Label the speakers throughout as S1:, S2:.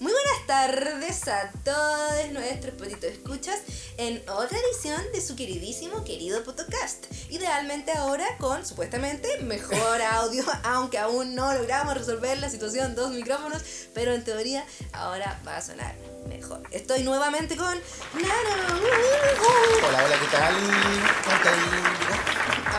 S1: Muy buenas tardes a todos nuestros potitos escuchas en otra edición de su queridísimo querido podcast. Idealmente ahora con supuestamente mejor audio, aunque aún no logramos resolver la situación dos micrófonos, pero en teoría ahora va a sonar mejor. Estoy nuevamente con Nano.
S2: Hola, hola, ¿qué tal? ¿Cómo estás?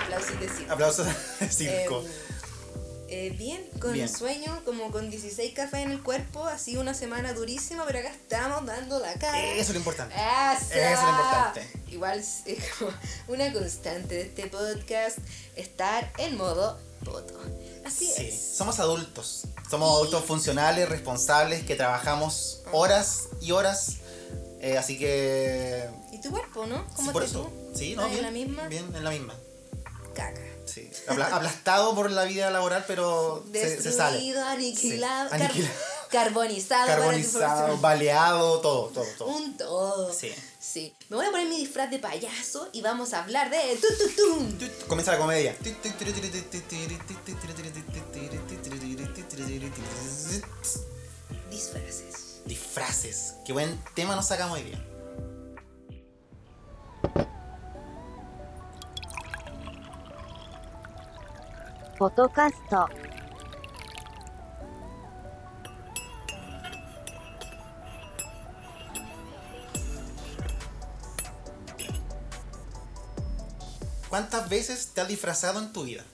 S1: Aplausos de circo.
S2: Aplausos de circo.
S1: Eh, eh, bien, con
S2: Bien.
S1: sueño, como con 16 cafés en el cuerpo, así una semana durísima, pero acá estamos dando la cara.
S2: Eso es lo importante.
S1: ¡Eso!
S2: Eso es lo importante.
S1: Igual es como una constante de este podcast, estar en modo poto. Así
S2: Sí,
S1: es.
S2: somos adultos. Somos adultos funcionales, responsables, que trabajamos horas y horas. Eh, así que.
S1: ¿Y tu cuerpo, no?
S2: sí,
S1: ¿Cómo
S2: por
S1: estás
S2: eso.
S1: tú?
S2: Sí, ¿no?
S1: ¿Estás
S2: Bien.
S1: en la misma?
S2: Bien, en la misma.
S1: Caca.
S2: Sí. Apla- aplastado por la vida laboral, pero se, se sale.
S1: Destruido, aniquilado,
S2: Sí,
S1: car-
S2: aniquilado.
S1: carbonizado.
S2: Carbonizado, baleado, todo, todo, todo.
S1: Un todo.
S2: Sí.
S1: Sí. Me voy a poner mi disfraz de payaso y vamos a hablar de
S2: Comienza la comedia.
S1: Disfraces.
S2: Disfraces. Qué buen tema nos sacamos hoy día. "
S3: ポ
S2: ¿Cuántas veces te has disfrazado en tu vida?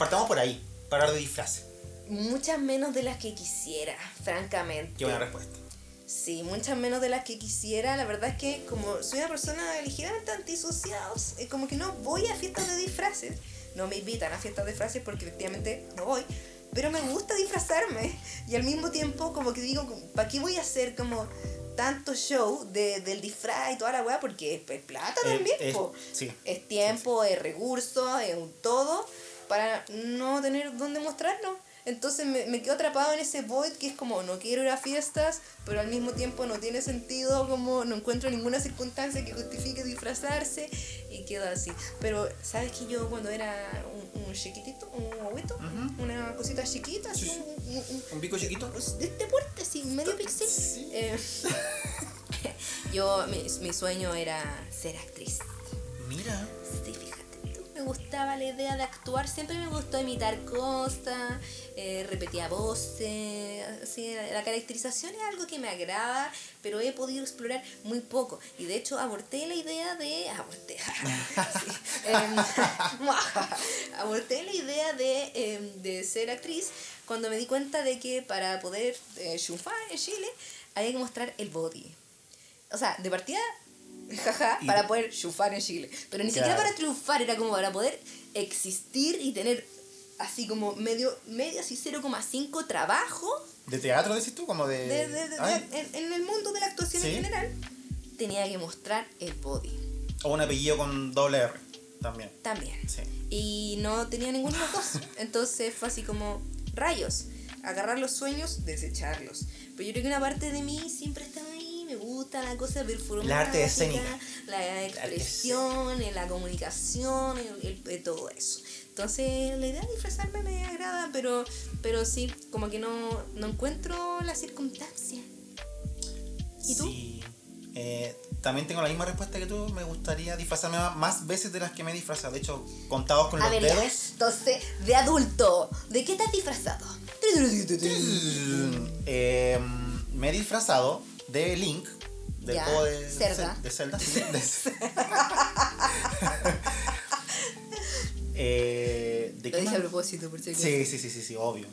S2: Partamos por ahí, para hablar de disfraces.
S1: Muchas menos de las que quisiera, francamente.
S2: Qué buena respuesta.
S1: Sí, muchas menos de las que quisiera. La verdad es que como soy una persona ligeramente antisocial, es como que no voy a fiestas de disfraces. No me invitan a fiestas de disfraces porque efectivamente no voy. Pero me gusta disfrazarme. Y al mismo tiempo como que digo, ¿para qué voy a hacer como tanto show de, del disfraz y toda la weá? Porque es, plata
S2: Eh,
S1: también.
S2: es-
S1: po.
S2: sí.
S1: Es tiempo, es recurso, es un todo para no tener dónde mostrarlo. Entonces me, me quedo atrapado en ese void que es como no quiero ir a fiestas, pero al mismo tiempo no tiene sentido, como no encuentro ninguna circunstancia que justifique disfrazarse y quedo así. Pero sabes que yo cuando era un, un chiquitito, un huevito,
S2: Ujú.
S1: una cosita chiquita, así,
S2: Sí, sí.
S1: un- un- un-
S2: ¿Un pico chiquito?
S1: de este porte, así, medio pixel.
S2: Sí.
S1: Eh, yo, mi, mi sueño era ser actriz.
S2: Mira.
S1: Sí, me gustaba la idea de actuar, siempre me gustó imitar cosas, eh, repetía voces, así, la caracterización es algo que me agrada, pero he podido explorar muy poco. Y de hecho aborté la idea de... Aborté. Em, aborté la idea de, em, de ser actriz cuando me di cuenta de que para poder eh, triunfar en Chile había que mostrar el body. O sea, de partida, jaja,
S2: Y-
S1: para poder triunfar en Chile. Pero ni siquiera
S2: Claro.
S1: para triunfar, era como para poder existir y tener así como medio, medio así 0,5 trabajo
S2: ¿De teatro decís tú? Como de.
S1: de- de- de-
S2: Ay,
S1: en, en el mundo de la actuación
S2: Sí.
S1: en general. Tenía que mostrar el body
S2: O un apellido con doble R. También.
S1: también.
S2: Sí.
S1: Y no tenía ninguno de los dos. Entonces fue así como rayos. Agarrar los sueños, desecharlos. Pero yo creo que una parte de mí. Me gusta la cosa performática.
S2: La arte escénica.
S1: La expresión, la comunicación, el- el- el- todo eso. Entonces la idea de disfrazarme me agrada, pero, pero sí, como que no, no encuentro la circunstancia. ¿Y tú?
S2: Sí. Eh, también tengo la misma respuesta que tú. Me gustaría disfrazarme más veces de las que me he disfrazado. De hecho, contados con
S1: A
S2: los
S1: ver, ya.
S2: dedos.
S1: entonces, de adulto, ¿de qué te has disfrazado?
S2: Eh, me he disfrazado de Link. Del
S1: Ya,
S2: juego de
S1: Zelda.
S2: De Zelda. de- Eh, ¿de
S1: Lo dije
S2: más?
S1: a propósito, por si.
S2: Sí, sí, sí, sí, sí, obvio.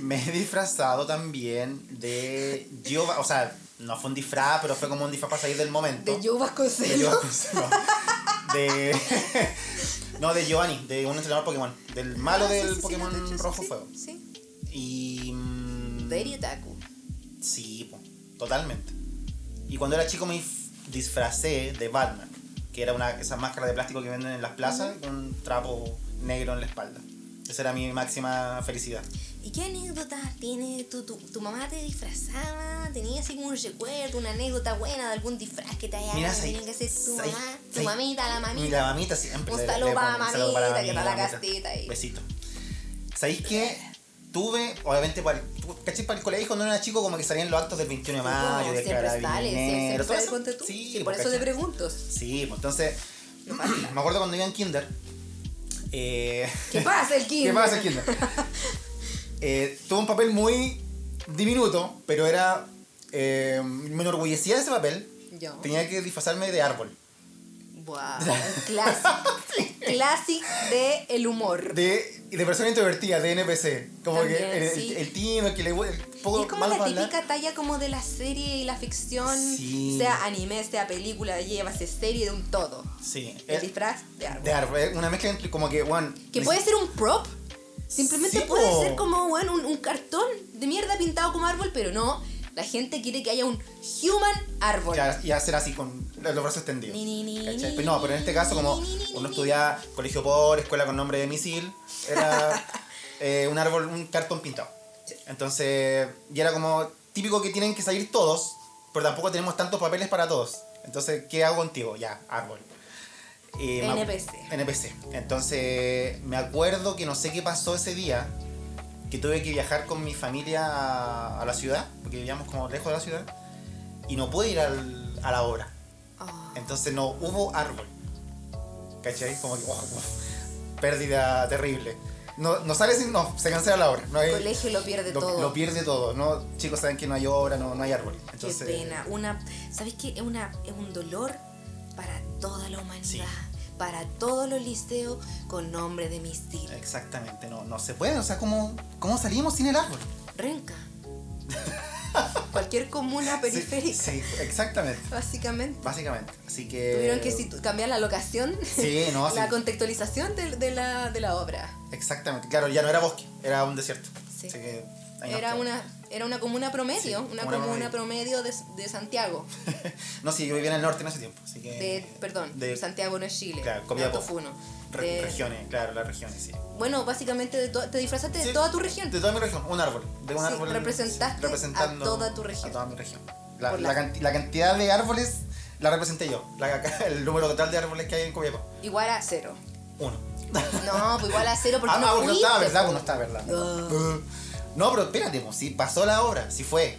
S2: Me he disfrazado también de Giova, o sea, no fue un disfraz, pero fue como un disfraz para salir del momento.
S1: De
S2: De
S1: Vasconcelos.
S2: Giova- no, de No, de Giovanni, de un entrenador Pokémon, del malo
S1: Ah, sí,
S2: del
S1: sí,
S2: Pokémon
S1: sí,
S2: Rojo Fuego.
S1: Sí.
S2: Y mm,
S1: Very otaku.
S2: Sí, po, totalmente. Y cuando era chico me disfracé de Batman, que era una esa máscara de plástico que venden en las plazas con un trapo negro en la espalda. Esa era mi máxima felicidad.
S1: ¿Y qué anécdotas tiene tu, tu, tu mamá te disfrazaba? ¿Tenías así como un recuerdo, una anécdota buena de algún disfraz que te haya
S2: Mira,
S1: tenido
S2: ¿sabes-
S1: que hacer tu
S2: sabes-
S1: mamá? Tu mamita, la mamita.
S2: Mira, mamita siempre.
S1: Un saludo para mamita, que está la castita ahí.
S2: Besito. ¿Sabéis qué? Tuve, obviamente, para el, ¿cachai? Para el colegio cuando era chico, como que salían los actos del 21 de mayo, de
S1: siempre sale, siempre,
S2: carabinero,
S1: ponte tú.
S2: Sí,
S1: Sí, por
S2: pues,
S1: eso te pregunto.
S2: Sí, pues entonces, me acuerdo cuando iba en kinder. Eh,
S1: ¿Qué pasa el kinder?
S2: ¿Qué pasa el kinder? Eh, tuvo un papel muy diminuto, pero era. eh, me enorgullecía de ese papel.
S1: Yo.
S2: Tenía que disfrazarme de árbol.
S1: Wow, clásico. clásico de el humor.
S2: De, de persona introvertida, de NPC. Como
S1: También,
S2: que el,
S1: sí.
S2: el el que le poco
S1: es como la típica talla como de la serie y la ficción,
S2: Sí.
S1: sea anime, sea película, llévase serie de un todo.
S2: Sí.
S1: El
S2: eh,
S1: disfraz de árbol.
S2: de árbol. eh, Una mezcla entre como que, bueno.
S1: Que puede ser un prop. Simplemente
S2: Sí,
S1: puede
S2: po.
S1: ser como bueno, un, un cartón de mierda pintado como árbol, pero no. La gente quiere que haya un human árbol.
S2: Y hacer así con los brazos extendidos.
S1: Ni, ni, ni,
S2: ¿cachai?
S1: ni,
S2: Pero no, pero en este caso, como uno
S1: ni.
S2: estudiaba colegio pobre, escuela con nombre de misil, era eh, un árbol, un cartón pintado. Entonces, y era como típico que tienen que salir todos, pero tampoco tenemos tantos papeles para todos. Entonces, ¿qué hago contigo? Ya, árbol. Me-
S1: NPC.
S2: NPC. Entonces, me acuerdo que no sé qué pasó ese día, que tuve que viajar con mi familia a, a la ciudad, porque vivíamos como lejos de la ciudad, y no pude ir al- a la obra.
S1: Ah,
S2: Entonces no hubo árbol. ¿Cachai? Como que, oh, uf, pérdida terrible. No, no sale sin, no, se cancela la obra. No hay,
S1: el colegio lo pierde
S2: lo,
S1: todo.
S2: lo pierde todo. No, chicos saben que no hay obra, no, no hay árbol.
S1: Qué
S2: Entonces,
S1: pena. Una, ¿Sabes qué? Es, una, es un dolor para toda la humanidad.
S2: Sí.
S1: Para todos los liceos con nombre de misil.
S2: Exactamente, no, no se puede. O sea, ¿cómo, ¿cómo salimos sin el árbol?
S1: Renca. Cualquier comuna periférica.
S2: Sí, exactamente.
S1: Básicamente.
S2: Básicamente. Así que.
S1: Tuvieron que cambiar la locación,
S2: Sí, no,
S1: la
S2: sí.
S1: contextualización de, de la, de la obra.
S2: Exactamente. Claro, ya no era bosque, era un desierto.
S1: Sí.
S2: Así que.
S1: Era una, era una comuna promedio,
S2: Sí,
S1: una
S2: comuna
S1: comuna promedio de, de Santiago.
S2: no, sí, yo vivía en el norte en ese tiempo. Así que.
S1: De, perdón,
S2: de-
S1: Santiago no es Chile.
S2: Claro, Copiapó. Re- regiones, claro, las regiones, sí.
S1: bueno, básicamente de te disfrazaste de toda tu región.
S2: De toda mi región, un árbol. De un
S1: Sí,
S2: árbol
S1: representaste
S2: representando
S1: a toda tu región.
S2: A toda mi región. La, la
S1: la-
S2: canti- la cantidad de árboles la representé yo. El número total de árboles que hay en Copiapó.
S1: Igual a cero.
S2: Uno.
S1: No, pues igual a cero porque
S2: ah,
S1: no
S2: ah, no
S1: fuiste.
S2: estaba, ¿verdad? Pues no estaba, ¿verdad? Uh, No, pero espérate, pues, si pasó la obra, si fue.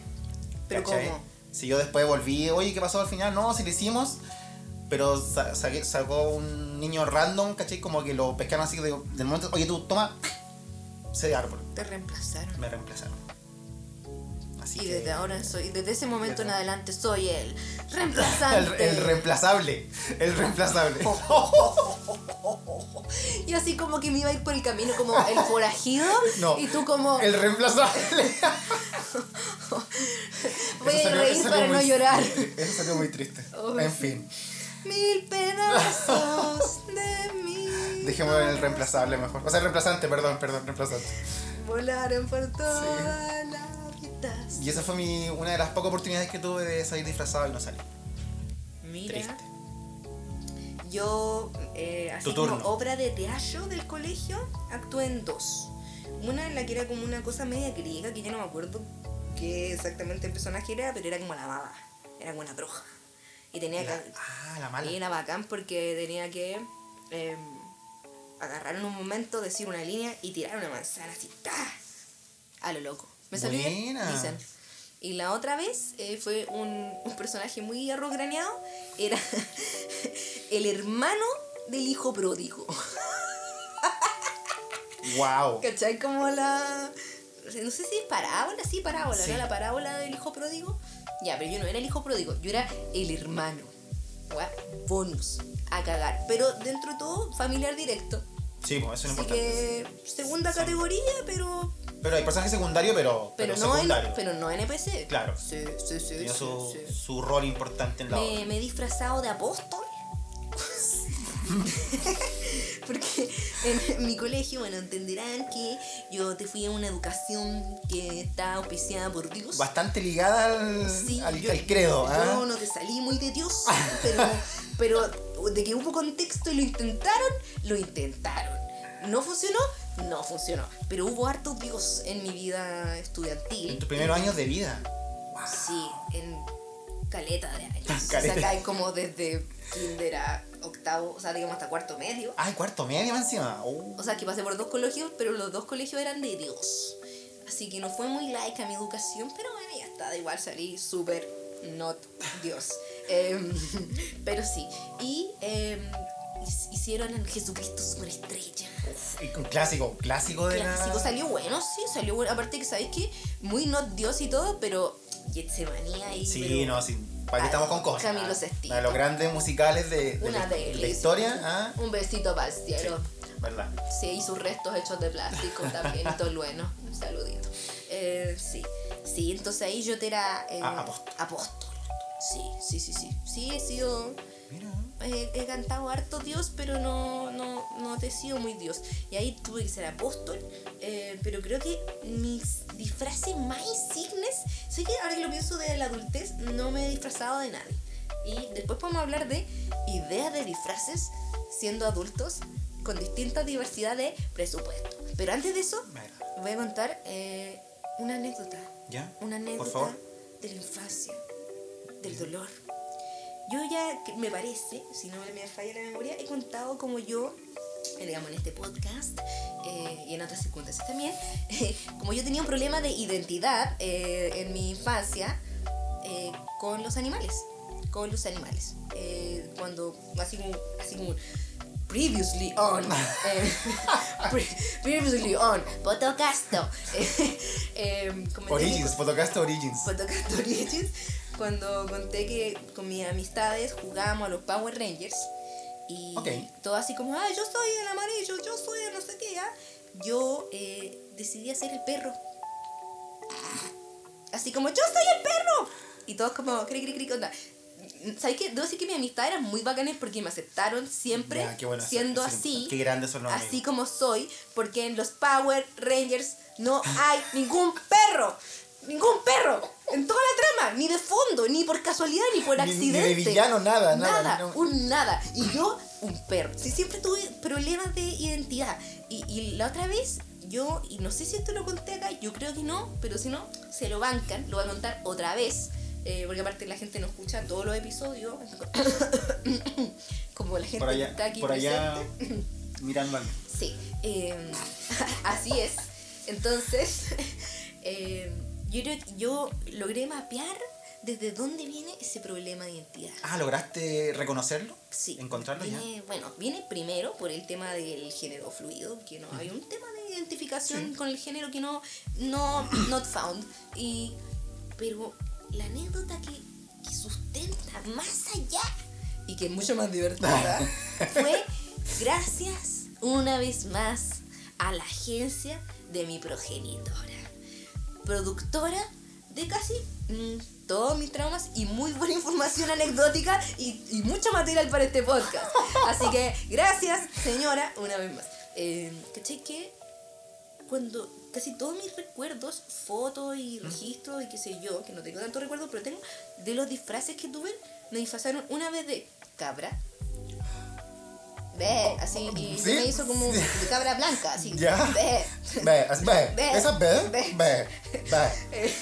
S1: ¿Pero cómo?
S2: Si yo después volví, oye, ¿qué pasó al final? No, si lo hicimos, pero sa- sacó un niño random, ¿cachai? Como que lo pescaron así de, del momento, oye, tú, toma, ese árbol.
S1: Te reemplazaron.
S2: Me reemplazaron. Así
S1: Y
S2: que-
S1: desde ahora soy, desde ese momento en adelante soy el reemplazante.
S2: el reemplazable. El reemplazable.
S1: Y así como que me iba a ir por el camino como el forajido.
S2: No.
S1: Y tú como
S2: El reemplazable.
S1: voy a reír para no llorar.
S2: Eso salió muy triste.
S1: Oh,
S2: en fin.
S1: Mil pedazos de mí.
S2: Dejemos el reemplazable mejor. O sea, el reemplazante, perdón, perdón, reemplazante.
S1: Volaron por toda la
S2: Y esa fue mi, una de las pocas oportunidades que tuve de salir disfrazado y no salí.
S1: Mira,
S2: Triste.
S1: yo, eh, así como obra de teatro del colegio, actué en dos. Una en la que era como una cosa media griega, que ya no me acuerdo qué exactamente el personaje era, pero era como la baba, era como una bruja. Y tenía
S2: La-
S1: que...
S2: ah, la mala.
S1: Y era bacán porque tenía que eh, agarrar en un momento, decir una línea y tirar una manzana así, ¡ta! a lo loco. ¿Me salió bien? Dicen. Y la otra vez eh, fue un, un personaje muy arrograneado, era el hermano del hijo pródigo.
S2: Wow.
S1: ¿Cachai? Como la... No sé si es parábola, sí, parábola,
S2: Sí.
S1: ¿no? La parábola del hijo pródigo. Ya, pero yo no era el hijo pródigo, yo era el hermano. Gua- Bonus, a cagar. Pero dentro de todo, familiar directo.
S2: Sí, pues eso es
S1: Así
S2: importante.
S1: que segunda
S2: Sí.
S1: categoría, pero
S2: Pero hay personaje secundario, pero,
S1: pero,
S2: pero,
S1: no en,
S2: secundario.
S1: pero no NPC.
S2: Claro.
S1: Sí, sí, sí.
S2: Tiene
S1: sí,
S2: su,
S1: sí.
S2: su rol importante en la
S1: Me,
S2: obra.
S1: me he disfrazado de apóstol. Porque en mi colegio, bueno, entenderán que yo te fui a una educación que está auspiciada por Dios.
S2: Bastante ligada al,
S1: Sí,
S2: al,
S1: yo,
S2: al credo.
S1: yo
S2: ¿ah?
S1: no te salí muy de Dios, pero, pero de que hubo contexto y lo intentaron, lo intentaron. No funcionó, no funcionó. Pero hubo harto Dios en mi vida estudiantil.
S2: En tus primeros años de vida.
S1: Sí, en caleta de años. O
S2: Caleta.
S1: sea, cae como desde kinder a octavo, o sea, digamos hasta cuarto medio.
S2: Ay, cuarto medio encima. Uh.
S1: O sea, que pasé por dos colegios, pero los dos colegios eran de Dios. Así que no fue muy laica mi educación, pero bueno, ya está, da igual salí súper not Dios. Em, pero sí. Y his- hicieron en Jesucristo Superestrella.
S2: Y un clásico, clásico de
S1: Clásico,
S2: la...
S1: salió bueno, sí, salió bueno. Aparte que, ¿sabéis que Muy not Dios y todo, pero Getsemaní ahí.
S2: Sí,
S1: pero-
S2: no, sí. ¿Para
S1: Ah,
S2: estamos con cosas?
S1: Camilo
S2: Ah,
S1: Sestito.
S2: una de los grandes musicales de, de
S1: Una
S2: la,
S1: de
S2: de la historia. Ah,
S1: Un besito para el cielo.
S2: ¿verdad?
S1: Sí, y sus restos hechos de plástico también, y todo bueno. Un saludito. Eh, sí, sí, entonces ahí yo te era eh,
S2: Ah, apóstol.
S1: apóstol. Sí, sí, sí, sí. Sí, he sido.
S2: Mira.
S1: Eh, he cantado harto Dios, pero no, no, no te he sido muy Dios. Y ahí tuve que ser apóstol. eh, pero creo que mis disfraces más insignes. Sé que ahora que lo pienso de la adultez, no me he disfrazado de nadie. Y después podemos hablar de ideas de disfraces siendo adultos con distinta diversidad de presupuesto. Pero antes de eso, voy a contar eh, una anécdota.
S2: ¿Ya?
S1: Una anécdota
S2: Por favor.
S1: de la infancia, del dolor. Yo ya, me parece, si no me falla la memoria, he contado como yo, eh, digamos en este podcast eh, y en otras circunstancias también, como yo tenía un problema de identidad eh, en mi infancia eh, con los animales. Con los animales. Eh, cuando, así como, así como, previously on. eh, pre- previously on. Potocasto. Eh, eh,
S2: Origins, Photocast Origins.
S1: Photocast Origins, cuando conté que con mis amistades jugábamos a los Power Rangers y
S2: Ok.
S1: todo así como, ah, yo soy el amarillo, yo soy el no sé qué, ¿ah?". yo eh, decidí hacer el perro. Así como, yo soy el perro. Y todos como, cri, cri, cri, onda. ¿Sabes qué? Debo decir que mis amistades eran muy bacanas porque me aceptaron siempre
S2: Ya, bueno,
S1: siendo
S2: sí,
S1: así.
S2: Qué grandes son los
S1: así
S2: amigos.
S1: como soy, porque en los Power Rangers no hay ningún perro. Ningún perro. En toda la trama. Ni de fondo, ni por casualidad, ni por
S2: Ni- ni de
S1: accidente.
S2: villano, nada, nada,
S1: Nada,
S2: no.
S1: un nada. Y yo, un perro. Sí, siempre tuve problemas de identidad. Y, y la otra vez, yo, y no sé si esto lo conté acá, yo creo que no, pero si no, se lo bancan, lo voy a contar otra vez. eh, porque aparte la gente no escucha todos los episodios. Como la gente
S2: Por
S1: que
S2: allá,
S1: está aquí
S2: por allá
S1: presente.
S2: mirando al...
S1: Sí, eh, así es. Entonces, eh, yo creo que yo logré mapear desde dónde viene ese problema de identidad.
S2: Ah, ¿lograste reconocerlo?
S1: Sí.
S2: ¿Encontrarlo ya?
S1: viene, Bueno, viene primero por el tema del género fluido, que no hay un tema de identificación
S2: Sí.
S1: con el género que no, no, not found. Y, pero la anécdota que, que sustenta más allá y que es mucho más divertida fue gracias una vez más a la agencia de mi progenitora, productora de casi mm, todos mis traumas y muy buena información anecdótica y, y mucho material para este podcast. Así que gracias, señora, una vez más. Eh, ¿Cachai que cuando casi todos mis recuerdos, fotos y registros y qué sé yo, que no tengo tanto recuerdo, pero tengo de los disfraces que tuve, me disfrazaron una vez de cabra. Ve, así, y
S2: ¿Sí?
S1: se me hizo como de cabra blanca, así.
S2: Ya.
S1: Ve.
S2: Ve, así, ve.
S1: Ve.
S2: Esa es ve,
S1: Ve.
S2: ve, ve.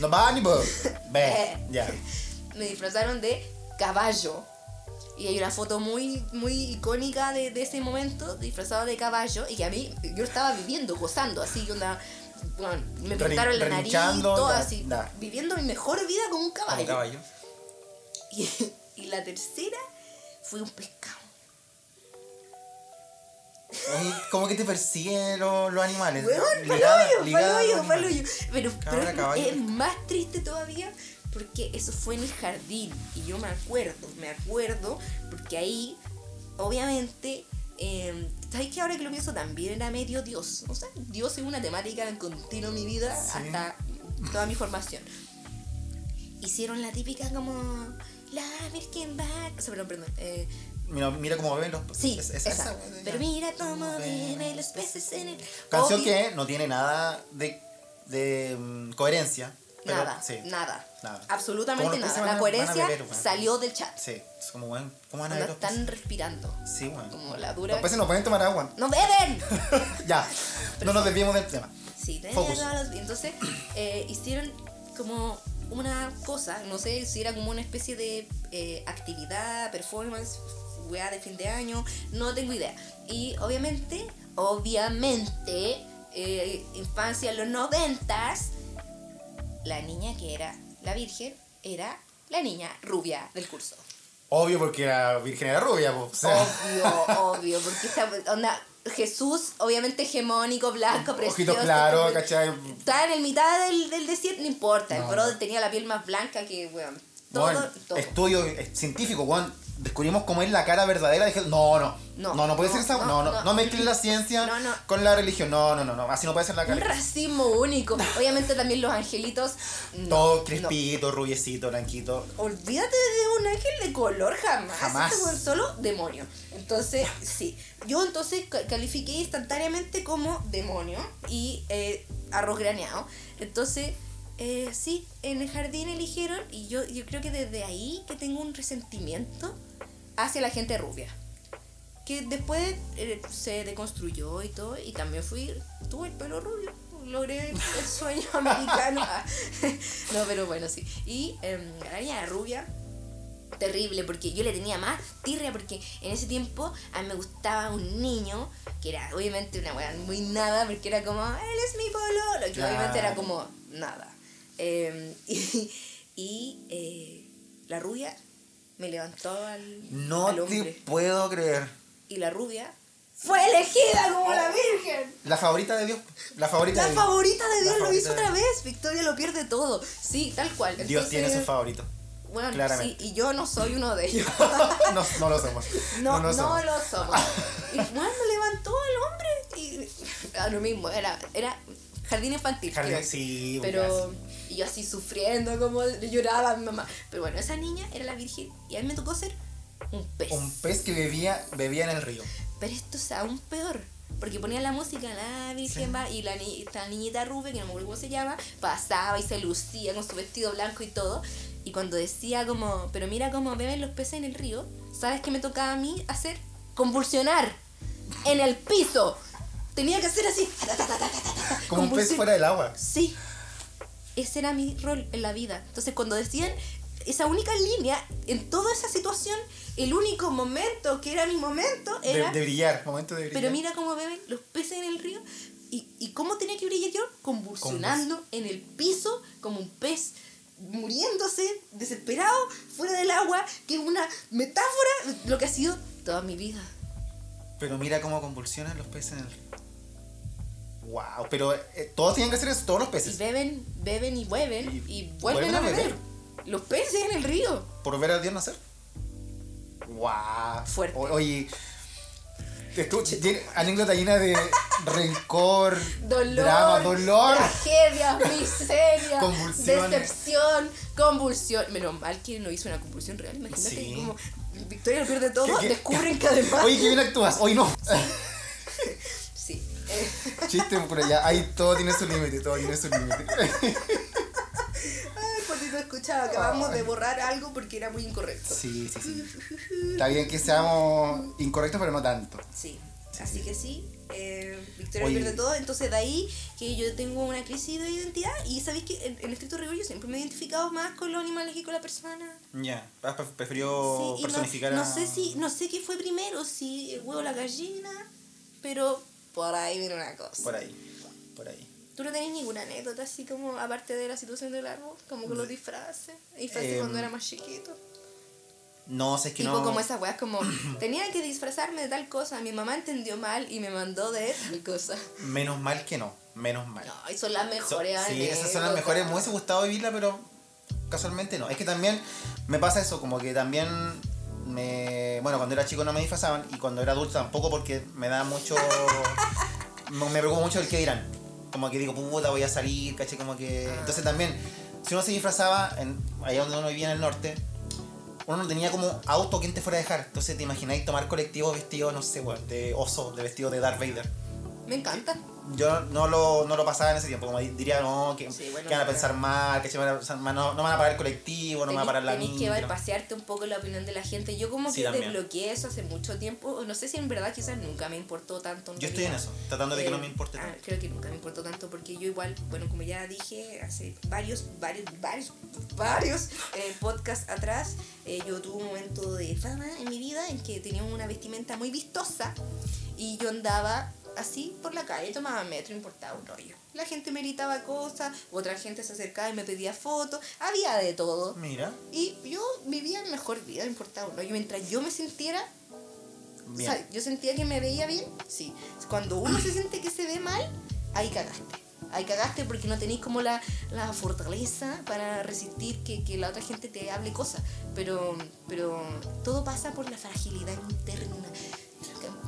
S2: No va ni ve. Ve,
S1: Ve.
S2: ya.
S1: me disfrazaron de caballo. Y hay una foto muy, muy icónica de, de ese momento, disfrazado de caballo, y que a mí, yo estaba viviendo, gozando, así, bueno, me pintaron la nariz, todo así, viviendo mi mejor vida como un
S2: Como
S1: caballo. Y, y la tercera fue un pescado.
S2: ¿Cómo que te persiguen los, los animales?
S1: Weón, palollo.
S2: animales.
S1: Pero, es- más triste todavía porque eso fue en el jardín. Y yo me acuerdo, me acuerdo, porque ahí, obviamente, eh, ¿sabes que ahora que lo pienso también era medio Dios? O sea, Dios es una temática en continuo en mi vida
S2: Sí.
S1: hasta toda mi formación. Hicieron la típica como. La Virgen va. O sea, perdón, perdón. eh,
S2: Mira, mira cómo beben los
S1: sí,
S2: es- es
S1: esa. Pero mira cómo beben los peces en el.
S2: Canción
S1: Obvio-
S2: que no tiene nada de, de mm, coherencia. Pero,
S1: Nada,
S2: sí,
S1: nada.
S2: nada.
S1: Absolutamente
S2: ¿Cómo los peces
S1: nada. La
S2: a-
S1: coherencia
S2: beber, weón?
S1: salió del chat.
S2: Sí, es como, bueno, ¿cómo van a ver los
S1: están
S2: peces?
S1: respirando.
S2: Sí, bueno.
S1: Como la dura.
S2: Los peces no pueden tomar agua.
S1: ¡No beben!
S2: ya. no nos desviemos del tema.
S1: Sí,
S2: Focus.
S1: Entonces, eh, hicieron como una cosa, no sé si era como una especie de eh, actividad, performance, weá de fin de año, no tengo idea. Y obviamente, obviamente, eh, infancia en los noventas, la niña que era la virgen era la niña rubia del curso.
S2: Obvio porque la Virgen era rubia, po. o sea,
S1: Obvio, obvio, porque esta onda, Jesús, obviamente hegemónico, blanco, precioso.
S2: ojitos claros,
S1: como-
S2: ¿cachai?
S1: Estaba en el mitad del, del desierto, no importa.
S2: No,
S1: el brother
S2: no.
S1: tenía la piel más blanca que, weón. Todo,
S2: Bueno,
S1: todo.
S2: estudio eh, científico, weón. Descubrimos cómo es la cara verdadera. Dije, no, no.
S1: No,
S2: No, no, puede
S1: no,
S2: ser esa.
S1: no,
S2: No, no.
S1: no.
S2: Mezclen la ciencia con la religión. No, no, no, no. Así no puede ser la
S1: Un
S2: cara.
S1: racismo único. Obviamente también los angelitos. no,
S2: Todo crespito, rubiecito, blanquito.
S1: Olvídate de un ángel de color jamás.
S2: Jamás.
S1: Weón solo demonio. Entonces, sí. Yo entonces ca- califiqué instantáneamente como demonio y eh, arroz graneado. Entonces, eh, sí, en el jardín eligieron y yo, yo creo que desde ahí que tengo un resentimiento hacia la gente rubia. Que después eh, se deconstruyó y todo y también fui, tuve el pelo rubio. Logré el sueño americano. No, pero bueno, sí. Y em, la niña rubia terrible porque yo le tenía más tirria porque en ese tiempo a mí me gustaba un niño que era obviamente una weá muy nada porque era como él es mi pololo que
S2: Claro.
S1: obviamente era como nada Eh, y y, eh, la rubia me levantó al,
S2: No
S1: al
S2: te puedo creer.
S1: y la rubia fue elegida como la virgen
S2: La favorita de Dios. La favorita
S1: la
S2: de Dios.
S1: favorita de
S2: La
S1: Dios lo hizo otra vez Victoria lo pierde todo sí tal cual
S2: Dios tiene su favorito.
S1: bueno, sí,
S2: claramente.
S1: y yo no soy uno de ellos
S2: No, no lo somos.
S1: No,
S2: no
S1: no,
S2: lo somos.
S1: lo somos. Y bueno, levantó al hombre y a lo mismo, era, era jardín infantil.
S2: Jardín,
S1: creo.
S2: sí,
S1: Pero y yo así sufriendo, como lloraba a mi mamá. Pero bueno, esa niña era la virgen y a mí me tocó ser un pez.
S2: Un pez que bebía, bebía en el río.
S1: Pero esto es aún peor. Porque ponían la música, la virgen
S2: Sí.
S1: va, y la, ni- niñita rubia, que no me acuerdo cómo se llama, pasaba y se lucía con su vestido blanco y todo. Y cuando decía como, pero mira cómo beben los peces en el río, ¿sabes qué me tocaba a mí hacer? Convulsionar en el piso. Tenía que hacer así.
S2: Como un pez fuera del agua.
S1: Sí. Ese era mi rol en la vida. Entonces, cuando decían esa única línea, en toda esa situación, el único momento que era mi momento era.
S2: de brillar. Momento de brillar.
S1: pero mira cómo beben los peces en el río. ¿Y, y cómo tenía que brillar yo? Convulsionando en el piso como un pez muriéndose, desesperado, fuera del agua, que es una metáfora de lo que ha sido toda mi vida.
S2: Pero mira cómo convulsionan los peces en el río. Wow, pero eh, todos tienen que hacer eso, todos los
S1: Y
S2: peces.
S1: beben, beben y beben
S2: Y
S1: y, vuelven,
S2: vuelven
S1: a
S2: a
S1: beber.
S2: beber.
S1: Los peces en el río.
S2: Por ver al Dios nacer. Wow.
S1: Fuerte.
S2: oye, esto tiene anécdota llena de rencor,
S1: Dolor,
S2: drama, dolor.
S1: tragedia, miseria, decepción, convulsión. Menos mal que no hizo una convulsión real. Imagínate
S2: Sí.
S1: como Victoria lo pierde todo,
S2: ¿Qué- qué?
S1: descubren que además.
S2: Oye, qué bien actúas. Hoy no. Chiste por allá. Ahí todo tiene su límite, todo tiene su límite.
S1: Ay, Juanito, escuchaba, acabamos de borrar algo porque era muy incorrecto.
S2: Sí, sí, sí. Está bien que seamos incorrectos, pero no tanto.
S1: Sí, así que sí. Eh, Victoria
S2: Oye.
S1: pierde todo, entonces de ahí que yo tengo una crisis de identidad y sabéis que en, en estricto rigor yo siempre me he identificado más con los animales que con la persona.
S2: Ya, has pre- preferido
S1: Sí,
S2: personificar
S1: no,
S2: a...
S1: no sé si no sé qué fue primero, si el huevo o la gallina, pero por ahí viene una cosa.
S2: Por ahí, por ahí.
S1: ¿Tú no tenés ninguna anécdota así como aparte de la situación del árbol? Como con los disfraces, disfraces
S2: Em,
S1: cuando era más chiquito.
S2: No, sé, es que
S1: Tipo
S2: no...
S1: como esas weas como tenía que disfrazarme de tal cosa, mi mamá entendió mal y me mandó de tal cosa.
S2: Menos mal que no, menos mal.
S1: No, y son las
S2: So-
S1: mejores
S2: sí, esas son las mejores. Me hubiese gustado vivirla, pero casualmente no. Es que también me pasa eso, como que también me. Bueno, cuando era chico no me disfrazaban y cuando era adulto tampoco porque me da mucho. me preocupa mucho el que dirán. Como que digo, puta, voy a salir, caché, como que.
S1: Ah.
S2: Entonces también, si uno se disfrazaba, en, allá donde uno vivía en el norte, uno no tenía como auto quien te fuera a dejar. Entonces te imagináis tomar colectivos vestidos, no sé, de oso, de vestido de Darth Vader.
S1: Me encanta.
S2: Yo no lo, no lo pasaba en ese tiempo. Como diría, no, que,
S1: Sí, bueno,
S2: que van a pensar mal, que se van a pensar mal, no, no van a parar el colectivo, no van a parar la
S1: Tenés que
S2: micro.
S1: pasearte un poco la opinión de la gente. Yo como
S2: Sí,
S1: que
S2: también.
S1: desbloqueé eso hace mucho tiempo. No sé si en verdad quizás nunca me importó tanto.
S2: Yo estoy en eso, tratando de que no
S1: Eh,
S2: me importe
S1: ah,
S2: tanto.
S1: creo que nunca me importó tanto porque yo igual, bueno, como ya dije hace varios, varios, varios, varios eh, podcasts atrás, eh, yo tuve un momento de fama en mi vida en que tenía una vestimenta muy vistosa y yo andaba así por la calle, tomaba metro, importaba un rollo. La gente me gritaba cosas, otra gente se acercaba y me pedía fotos, había de todo.
S2: Mira,
S1: Y yo vivía mi mejor vida, importaba un rollo. Mientras yo me sintiera
S2: bien.
S1: o sea, yo sentía que me veía bien, sí. Cuando uno se siente que se ve mal, ahí cagaste. Ahí cagaste porque no tenéis como la, la fortaleza para resistir que, que la otra gente te hable cosas. Pero, pero todo pasa por la fragilidad interna.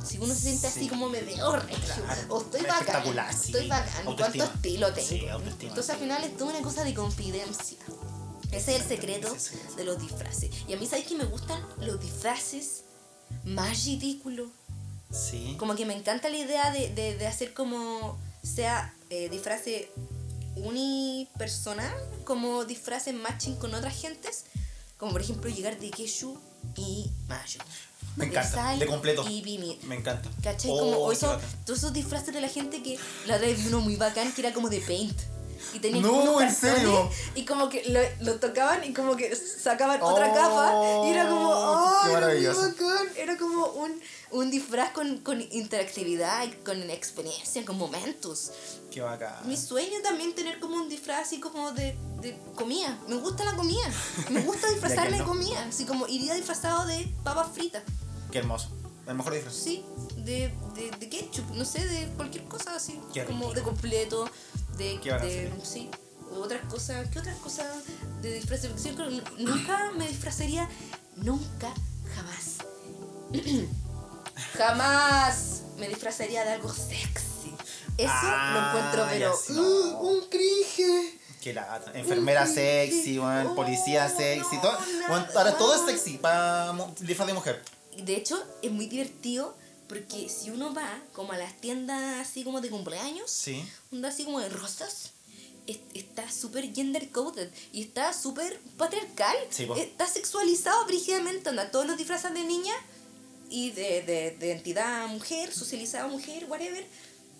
S1: Si uno se siente así
S2: Sí.
S1: como me veo regio,
S2: Claro.
S1: o estoy bacán,
S2: sí.
S1: estoy bacán, cuánto estilo tengo.
S2: Sí.
S1: Entonces al final es toda una cosa de confidencia. Ese es el secreto de los disfraces. Y a mí, ¿sabes que me gustan los disfraces más ridículos?
S2: Sí.
S1: Como que me encanta la idea de, de, de hacer como sea eh, disfrace unipersonal, como disfraces matching con otras gentes. Como por ejemplo llegar de Keshu y Mayo.
S2: Me encanta, de completo.
S1: Y.
S2: Me encanta.
S1: ¿Cachai?
S2: Oh,
S1: como eso, todos esos disfraces de la gente que la otra vez uno muy bacán que era como de paint. Y tenía
S2: No, ¿en serio?
S1: Y como que lo, lo tocaban y como que sacaban otra
S2: Oh,
S1: capa. Y era como, ¡oh!
S2: qué
S1: Era muy
S2: maravilloso.
S1: bacán. Era como un, un disfraz con, con interactividad, con experiencia, con momentos.
S2: Qué bacán.
S1: Mi sueño también tener como un disfraz así como de, de comida. Me gusta la comida. Me gusta disfrazarme de
S2: no.
S1: comida. Así como iría disfrazado de papas fritas.
S2: Qué hermoso. El mejor disfraz.
S1: Sí, de, de, de ketchup, no sé, de cualquier cosa así.
S2: Qué
S1: como de completo, de.
S2: Qué
S1: de sí, otras cosas. ¿Qué otras cosas de disfraz? Yo creo que nunca me disfrazaría, nunca, jamás. jamás me disfrazaría de algo sexy. Eso
S2: Ah,
S1: lo encuentro, pero.
S2: sí.
S1: ¡Ah! ¡Un cringe!
S2: Qué lata. Enfermera
S1: Un
S2: sexy, weón. Policía sexy.
S1: no,
S2: todo,
S1: nada
S2: weón, ahora todo es sexy para disfraz de mujer.
S1: De hecho, es muy divertido porque si uno va como a las tiendas así como de cumpleaños,
S2: Sí.
S1: onda así como de rosas, es- está súper gender coded y está súper patriarcal.
S2: Sí,
S1: está sexualizado brígidamente, onda, todos los disfrazes de niña y de, de, de entidad mujer, socializada mujer, whatever,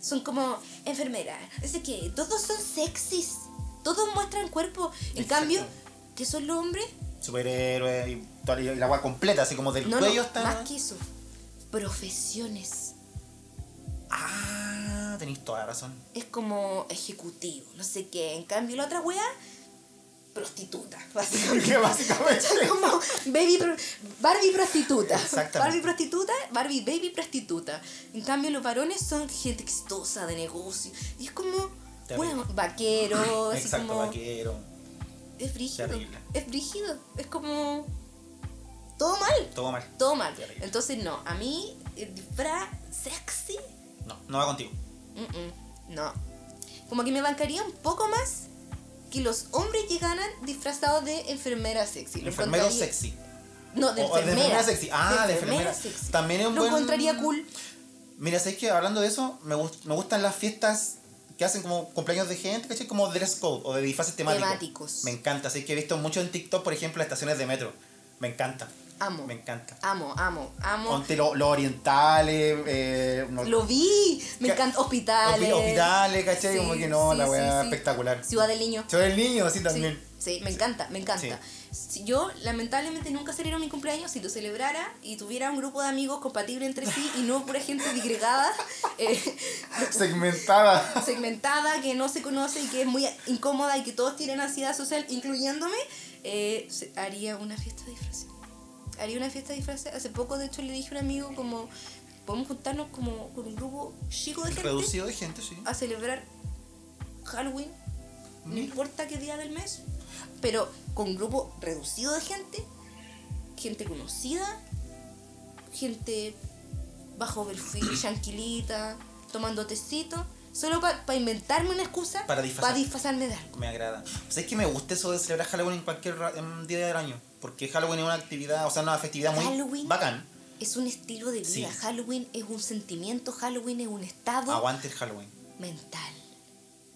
S1: son como enfermera. Así que todos son sexys, todos muestran cuerpo. En
S2: Exacto.
S1: cambio, ¿qué son los hombres?
S2: Superhéroe y, toda la- y la agua completa, así como del
S1: No,
S2: cuello
S1: no,
S2: hasta.
S1: más que eso. Profesiones.
S2: Ah, tenéis toda la razón.
S1: es como ejecutivo, no sé qué. En cambio, la otra wea, prostituta, básicamente.
S2: Básicamente.
S1: Como baby pro- Barbie prostituta.
S2: Exactamente.
S1: Barbie prostituta, Barbie baby prostituta. En cambio, los varones son gente exitosa de negocio. Y es como, bueno, vaquero, así
S2: Exacto,
S1: como.
S2: vaquero.
S1: Es brígido.
S2: Terrible.
S1: Es brígido. Es como. Todo mal.
S2: Todo mal.
S1: Todo mal.
S2: Terrible.
S1: Entonces, no. A mí, el disfraz sexy
S2: No, no va contigo.
S1: No. Como que me bancaría un poco más que los hombres llegaran disfrazados de enfermera sexy. Lo
S2: Enfermero
S1: encontraría-
S2: sexy.
S1: No, de
S2: O- o de
S1: enfermera.
S2: enfermera sexy. Ah, de enfermera.
S1: sexy.
S2: También es un
S1: Lo
S2: buen-
S1: encontraría cool.
S2: Mira, ¿sabes que Hablando de eso, me, gust- me gustan las fiestas que hacen como cumpleaños de gente, ¿cachai? Como dress code o de disfraces temáticos.
S1: Temáticos.
S2: Me encanta, así que he visto mucho en TikTok, por ejemplo, las estaciones de metro. Me encanta,
S1: Amo.
S2: me encanta.
S1: Amo, amo, amo.
S2: Ponte lo- los orientales, eh, no-
S1: Lo vi. Me encanta. Hospitales.
S2: hospi- hospitales, ¿cachai?
S1: Sí,
S2: como que no,
S1: sí,
S2: la weá
S1: sí.
S2: espectacular.
S1: Ciudad del Niño.
S2: Yo el niño, así
S1: Sí,
S2: también.
S1: sí, me encanta, me encanta. Si yo lamentablemente nunca celebré mi cumpleaños, si lo celebrara y tuviera un grupo de amigos compatible entre sí y no pura gente digregada, eh,
S2: Segmentada.
S1: segmentada, que no se conoce y que es muy incómoda y que todos tienen ansiedad social, incluyéndome, eh, haría una fiesta de disfraces. Haría una fiesta de disfraces. Hace poco, de hecho, le dije a un amigo como, podemos juntarnos como con un grupo chico de gente
S2: Reducido de gente, sí.
S1: a celebrar Halloween, no importa qué día del mes, pero con grupo reducido de gente, gente conocida, gente bajo perfil, tranquilita, tomando tecito, solo para inventarme una excusa
S2: Para disfrazar.
S1: disfrazarme de algo.
S2: Me agrada. ¿Sabes que me gusta eso de celebrar Halloween en cualquier en día del año? Porque Halloween es una actividad, o sea, una festividad muy
S1: Halloween.
S2: bacán.
S1: Es un estilo de vida.
S2: Sí.
S1: Halloween es un sentimiento, Halloween es un estado.
S2: Aguante el Halloween.
S1: mental.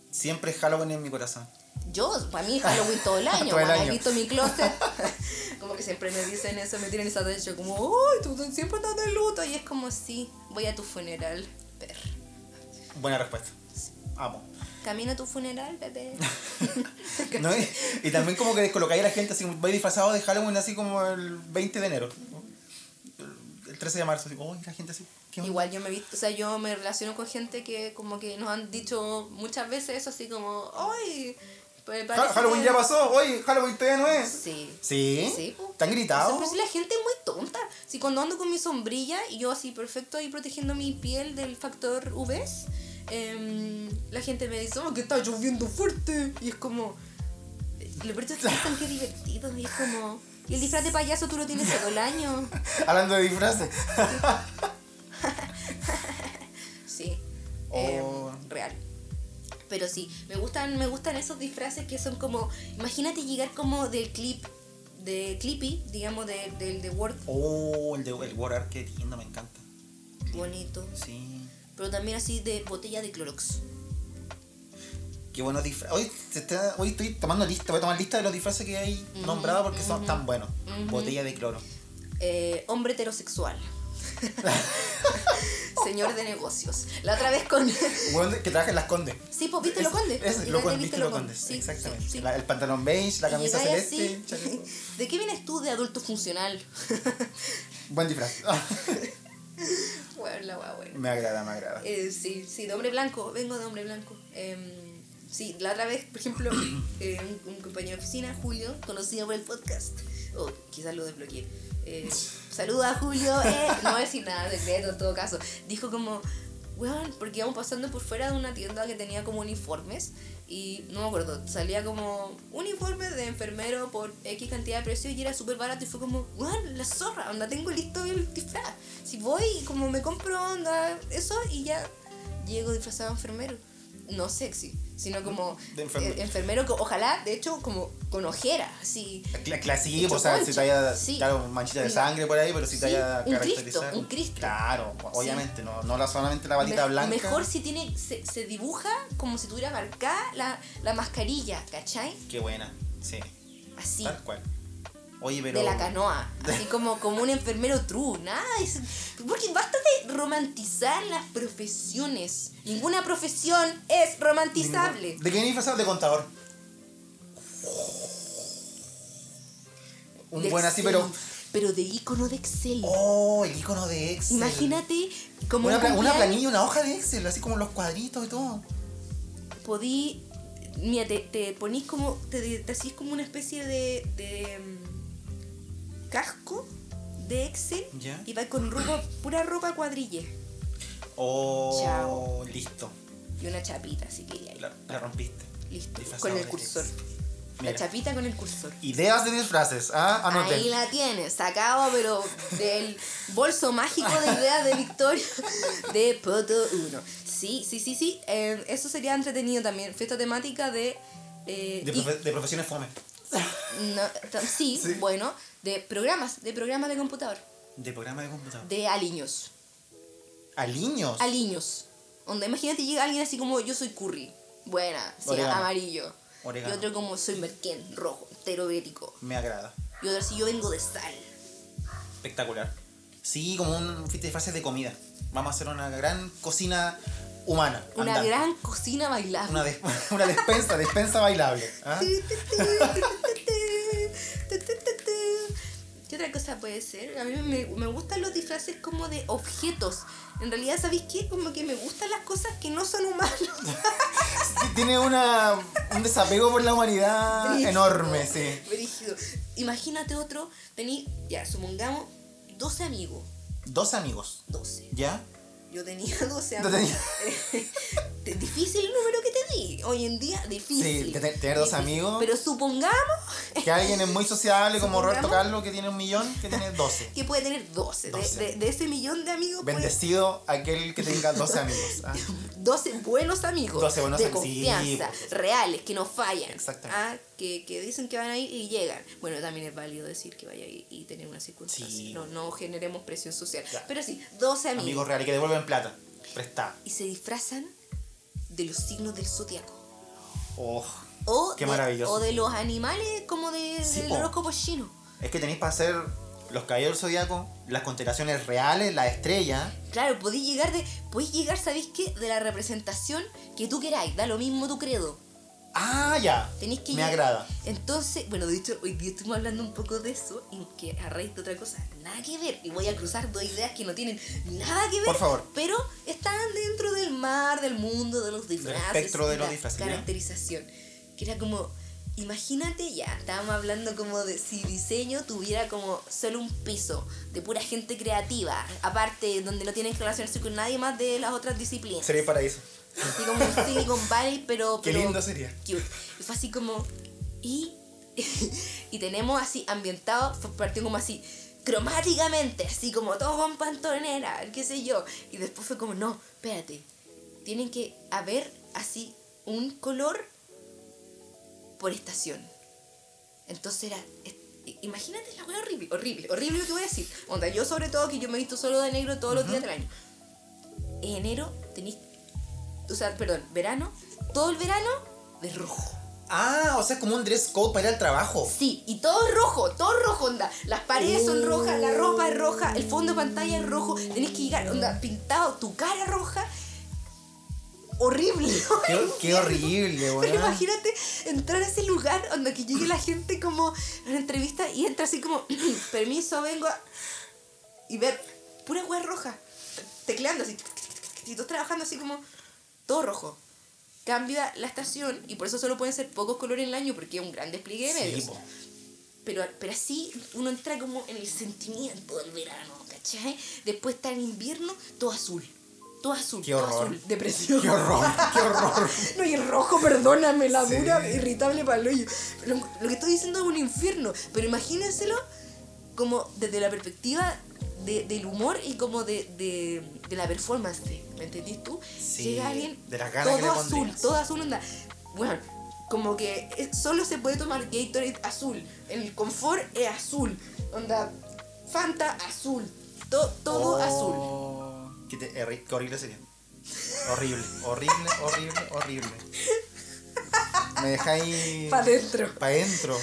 S2: Siempre es Halloween en mi corazón.
S1: Yo, para mí Halloween todo el año.
S2: Todo el
S1: Cuando he
S2: año.
S1: visto mi closet, como que siempre me dicen eso, me tiran esa techo, como, ¡ay, tú siempre estás de luto! Y es como, sí, voy a tu funeral, perro.
S2: Buena respuesta. Amo.
S1: Camino a tu funeral, bebé.
S2: ¿No? Y, y también como que descolocáis a la gente así, vais disfrazado de Halloween así como el 20 de enero. El 13 de marzo, así, uy, la gente así. ¿qué onda?".
S1: Igual yo me he visto, o sea, yo me relaciono con gente que como que nos han dicho muchas veces eso así como, ¡ay! Pues parece
S2: Halloween
S1: que-".
S2: ya pasó, hoy Halloween todavía no es.
S1: Sí.
S2: ¿Sí?
S1: Sí, po.
S2: ¿Te han gritado?
S1: Pero si la gente es muy tonta. Si cuando ando con mi sombrilla y yo así perfecto ahí protegiendo mi piel del factor UV, em, la gente me dice, oh, que está lloviendo fuerte. Y es como, lo peor es que piensan que es divertido. Y es como, y el disfraz de payaso tú lo tienes todo el año.
S2: Hablando de disfraces.
S1: Sí.
S2: Oh.
S1: Em, real. Pero sí, me gustan, me gustan esos disfraces que son como, imagínate llegar como del clip, de Clippy, digamos, de- del de Word,
S2: Oh, el de el War Art, qué lindo, me encanta.
S1: bonito.
S2: Sí.
S1: Pero también así de botella de Clorox.
S2: Qué bueno disfraz. Hoy, se está- hoy estoy tomando lista, voy a tomar lista de los disfraces que hay nombrados porque son tan buenos. Botella de cloro.
S1: Eh, hombre heterosexual. Señor de negocios. La otra vez con...
S2: Bueno, que trabaja en las condes.
S1: Sí, pues viste lo conde.
S2: Es, lo con,
S1: viste Lo
S2: lo
S1: Conde.
S2: condes.
S1: Sí,
S2: Exactamente.
S1: sí, sí.
S2: La- el pantalón beige, la camisa celeste.
S1: así. ¿De qué vienes tú de adulto funcional?
S2: Buen disfraz.
S1: bueno, la bueno.
S2: me agrada, me agrada.
S1: Eh, sí, sí, de hombre blanco, vengo de hombre blanco. Em, sí, la otra vez, por ejemplo, eh, un, un compañero de oficina, Julio, conocido por el podcast, o quizás lo desbloqueé. Eh, saluda a Julio, eh, no voy a decir nada secreto en todo caso. Dijo como, weón, porque íbamos pasando por fuera de una tienda que tenía como uniformes y no me acuerdo, salía como uniforme de enfermero por X cantidad de precio y era súper barato y fue como, weón, la zorra, onda, tengo listo el disfraz. Si voy, como me compro onda, eso y ya llego disfrazado de enfermero. No sexy, sino como
S2: De enfermero.
S1: eh, enfermero, ojalá, de hecho, como con ojera, así.
S2: Sí,
S1: Hecho
S2: o sea, si te haya,
S1: sí.
S2: claro, manchita de
S1: Una-
S2: sangre por ahí, pero si te
S1: Sí,
S2: haya
S1: un Cristo, un Cristo.
S2: Claro, obviamente, no, no la, solamente la batita
S1: Me-
S2: blanca.
S1: Mejor si tiene, se, se dibuja como si tuviera marcada la, la mascarilla, ¿cachai?
S2: Qué buena, sí,
S1: Así,
S2: tal cual. Oye, pero.
S1: de la canoa, así como, como un enfermero true, nada, es- porque basta de romantizar las profesiones, ninguna profesión es romantizable.
S2: ¿De qué disfrazado? De contador. Un
S1: De
S2: buen así,
S1: Excel,
S2: pero.
S1: Pero de icono de Excel.
S2: Oh, el icono de Excel.
S1: Imagínate como
S2: Una,
S1: un
S2: una planilla, una hoja de Excel, así como los cuadritos y todo.
S1: podí mira te, te ponís como te, te hacís como una especie de, de casco de Excel
S2: Ya.
S1: y vas con ropa, pura ropa cuadrille
S2: Oh,
S1: Chao.
S2: listo.
S1: y una chapita así que ya,
S2: La, la rompiste.
S1: listo con el cursor la chapita con el cursor
S2: Ideas de disfraces, ¿ah? Anoten.
S1: Ahí la tienes, sacado pero del bolso mágico de ideas de Victoria de Poto 1. Sí, sí, sí, sí. eh, eso sería entretenido también. Fiesta temática de... eh,
S2: De,
S1: y-
S2: profe- de profesiones fome.
S1: No, Sí. bueno, de programas, de programas de computador,
S2: De programa de computador.
S1: de aliños,
S2: Aliños.
S1: aliños. Onda, imagínate llega alguien así como yo soy curry, buena, sí, amarillo.
S2: Orégano.
S1: Y otro como soy merquén, rojo, entero bético.
S2: Me agrada.
S1: Y otro así yo vengo de sal.
S2: Espectacular. Sí, como un de disfraces de comida. Vamos a hacer una gran cocina humana.
S1: Una
S2: andante.
S1: gran cocina bailable.
S2: Una, des- una despensa, despensa bailable. ¿ah?
S1: ¿Qué otra cosa puede ser? A mí me, me gustan los disfraces como de objetos. En realidad, ¿sabéis qué? Como que me gustan las cosas que no son humanos.
S2: Tiene una, un desapego por la humanidad
S1: Brígido,
S2: enorme, sí.
S1: brígido. Imagínate otro, tení, ya, supongamos, 12 amigos.
S2: Dos amigos,
S1: 12.
S2: ¿ya?
S1: Yo tenía 12
S2: Tú
S1: amigos.
S2: tenías-
S1: Eh, difícil el número que te di. Hoy en día, difícil.
S2: Sí, te- tener dos
S1: Difícil.
S2: amigos.
S1: Pero supongamos
S2: Que alguien es muy sociable como Roberto Carlos que tiene un millón, que tiene 12.
S1: que puede tener 12. De-
S2: 12.
S1: De, de ese millón de amigos, puede-
S2: Bendecido aquel que tenga 12 amigos. ¿ah?
S1: 12 buenos amigos
S2: 12 buenos
S1: de
S2: amigos,
S1: confianza,
S2: supuesto.
S1: reales, que no fallan,
S2: Exactamente.
S1: ah, que, que dicen que van a ir y llegan. Bueno, también es válido decir que vaya y tener una circunstancia.
S2: Sí.
S1: No, no generemos presión social.
S2: Claro.
S1: Pero sí, 12 amigos.
S2: Amigos reales que devuelven plata. Prestada.
S1: Y se disfrazan de los signos del zodiaco.
S2: Oh,
S1: O,
S2: Qué
S1: de,
S2: maravilloso.
S1: o de los animales como de,
S2: Sí,
S1: del
S2: po.
S1: horóscopo chino.
S2: es que tenéis para hacer los caballeros del zodiaco, las constelaciones reales, las estrellas.
S1: Claro, podéis llegar de. Podéis llegar, ¿sabéis qué? De la representación que tú queráis, da lo mismo tu credo.
S2: Ah, ya.
S1: Tenéis que
S2: Me agrada.
S1: Entonces, bueno, de hecho, hoy día estuvimos hablando un poco de eso y que a raíz de otra cosa, nada que ver. Y voy a cruzar dos ideas que no tienen nada que ver.
S2: Por favor.
S1: Pero están dentro del mar, del mundo, de los disfraces.
S2: espectro de
S1: y
S2: los disfraces, ¿ya?
S1: Caracterización. Que era como, imagínate ya, estábamos hablando como de si diseño tuviera como solo un piso de pura gente creativa, aparte donde no tienen que relacionarse con nadie más de las otras disciplinas.
S2: Sería paraíso.
S1: Así como un Silicon Valley, pero.
S2: Qué
S1: pero
S2: lindo sería.
S1: Cute. Y fue así como. Y. y tenemos así ambientado, partió como así, cromáticamente, así como todo con pantonera, qué sé yo. Y después fue como, no, espérate. Tienen que haber así un color por estación. Entonces era. Imagínate la wea horrible, horrible, horrible lo que voy a decir. Onda, yo sobre todo que yo me he visto solo de negro todos los días del año. En enero tenéis o sea, perdón, verano, todo el verano de rojo.
S2: Ah, o sea, como un dress code para ir al trabajo.
S1: Sí, y todo rojo, todo rojo, onda. Las paredes son rojas, la ropa es roja, el fondo de pantalla es rojo, tenés que llegar, onda, pintado, tu cara roja. Horrible.
S2: Qué, qué horrible,
S1: Pero
S2: weón.
S1: imagínate entrar a ese lugar donde que llegue la gente como a una entrevista y entra así como, permiso, vengo a... Y ver pura hueá roja, tecleando así, y tú trabajando así como todo rojo. Cambia la estación y por eso solo pueden ser pocos colores en el año porque es un gran despliegue de medios. Pero, pero así uno entra como en el sentimiento del verano, ¿cachai? Después está en invierno, todo azul. Todo azul,
S2: Qué
S1: todo
S2: horror.
S1: azul. Depresión.
S2: Qué horror, qué horror.
S1: No, y el rojo, perdóname, la
S2: Sí.
S1: dura, irritable para el hoyo. Lo, lo que estoy diciendo es un infierno, pero imagínenselo como desde la perspectiva de- del humor y como de, de, de la performance. ¿Me entendís tú?
S2: Sí,
S1: Llega alguien
S2: de las ganas que
S1: todo azul,
S2: pondrías.
S1: todo azul, onda. Bueno, como que solo se puede tomar Gatorade azul. El confort es azul. Onda, Fanta azul. To- todo azul.
S2: Oh, Qué, te- qué horrible sería. Horrible, horrible, horrible, horrible. Me dejáis.
S1: Para adentro.
S2: Para adentro.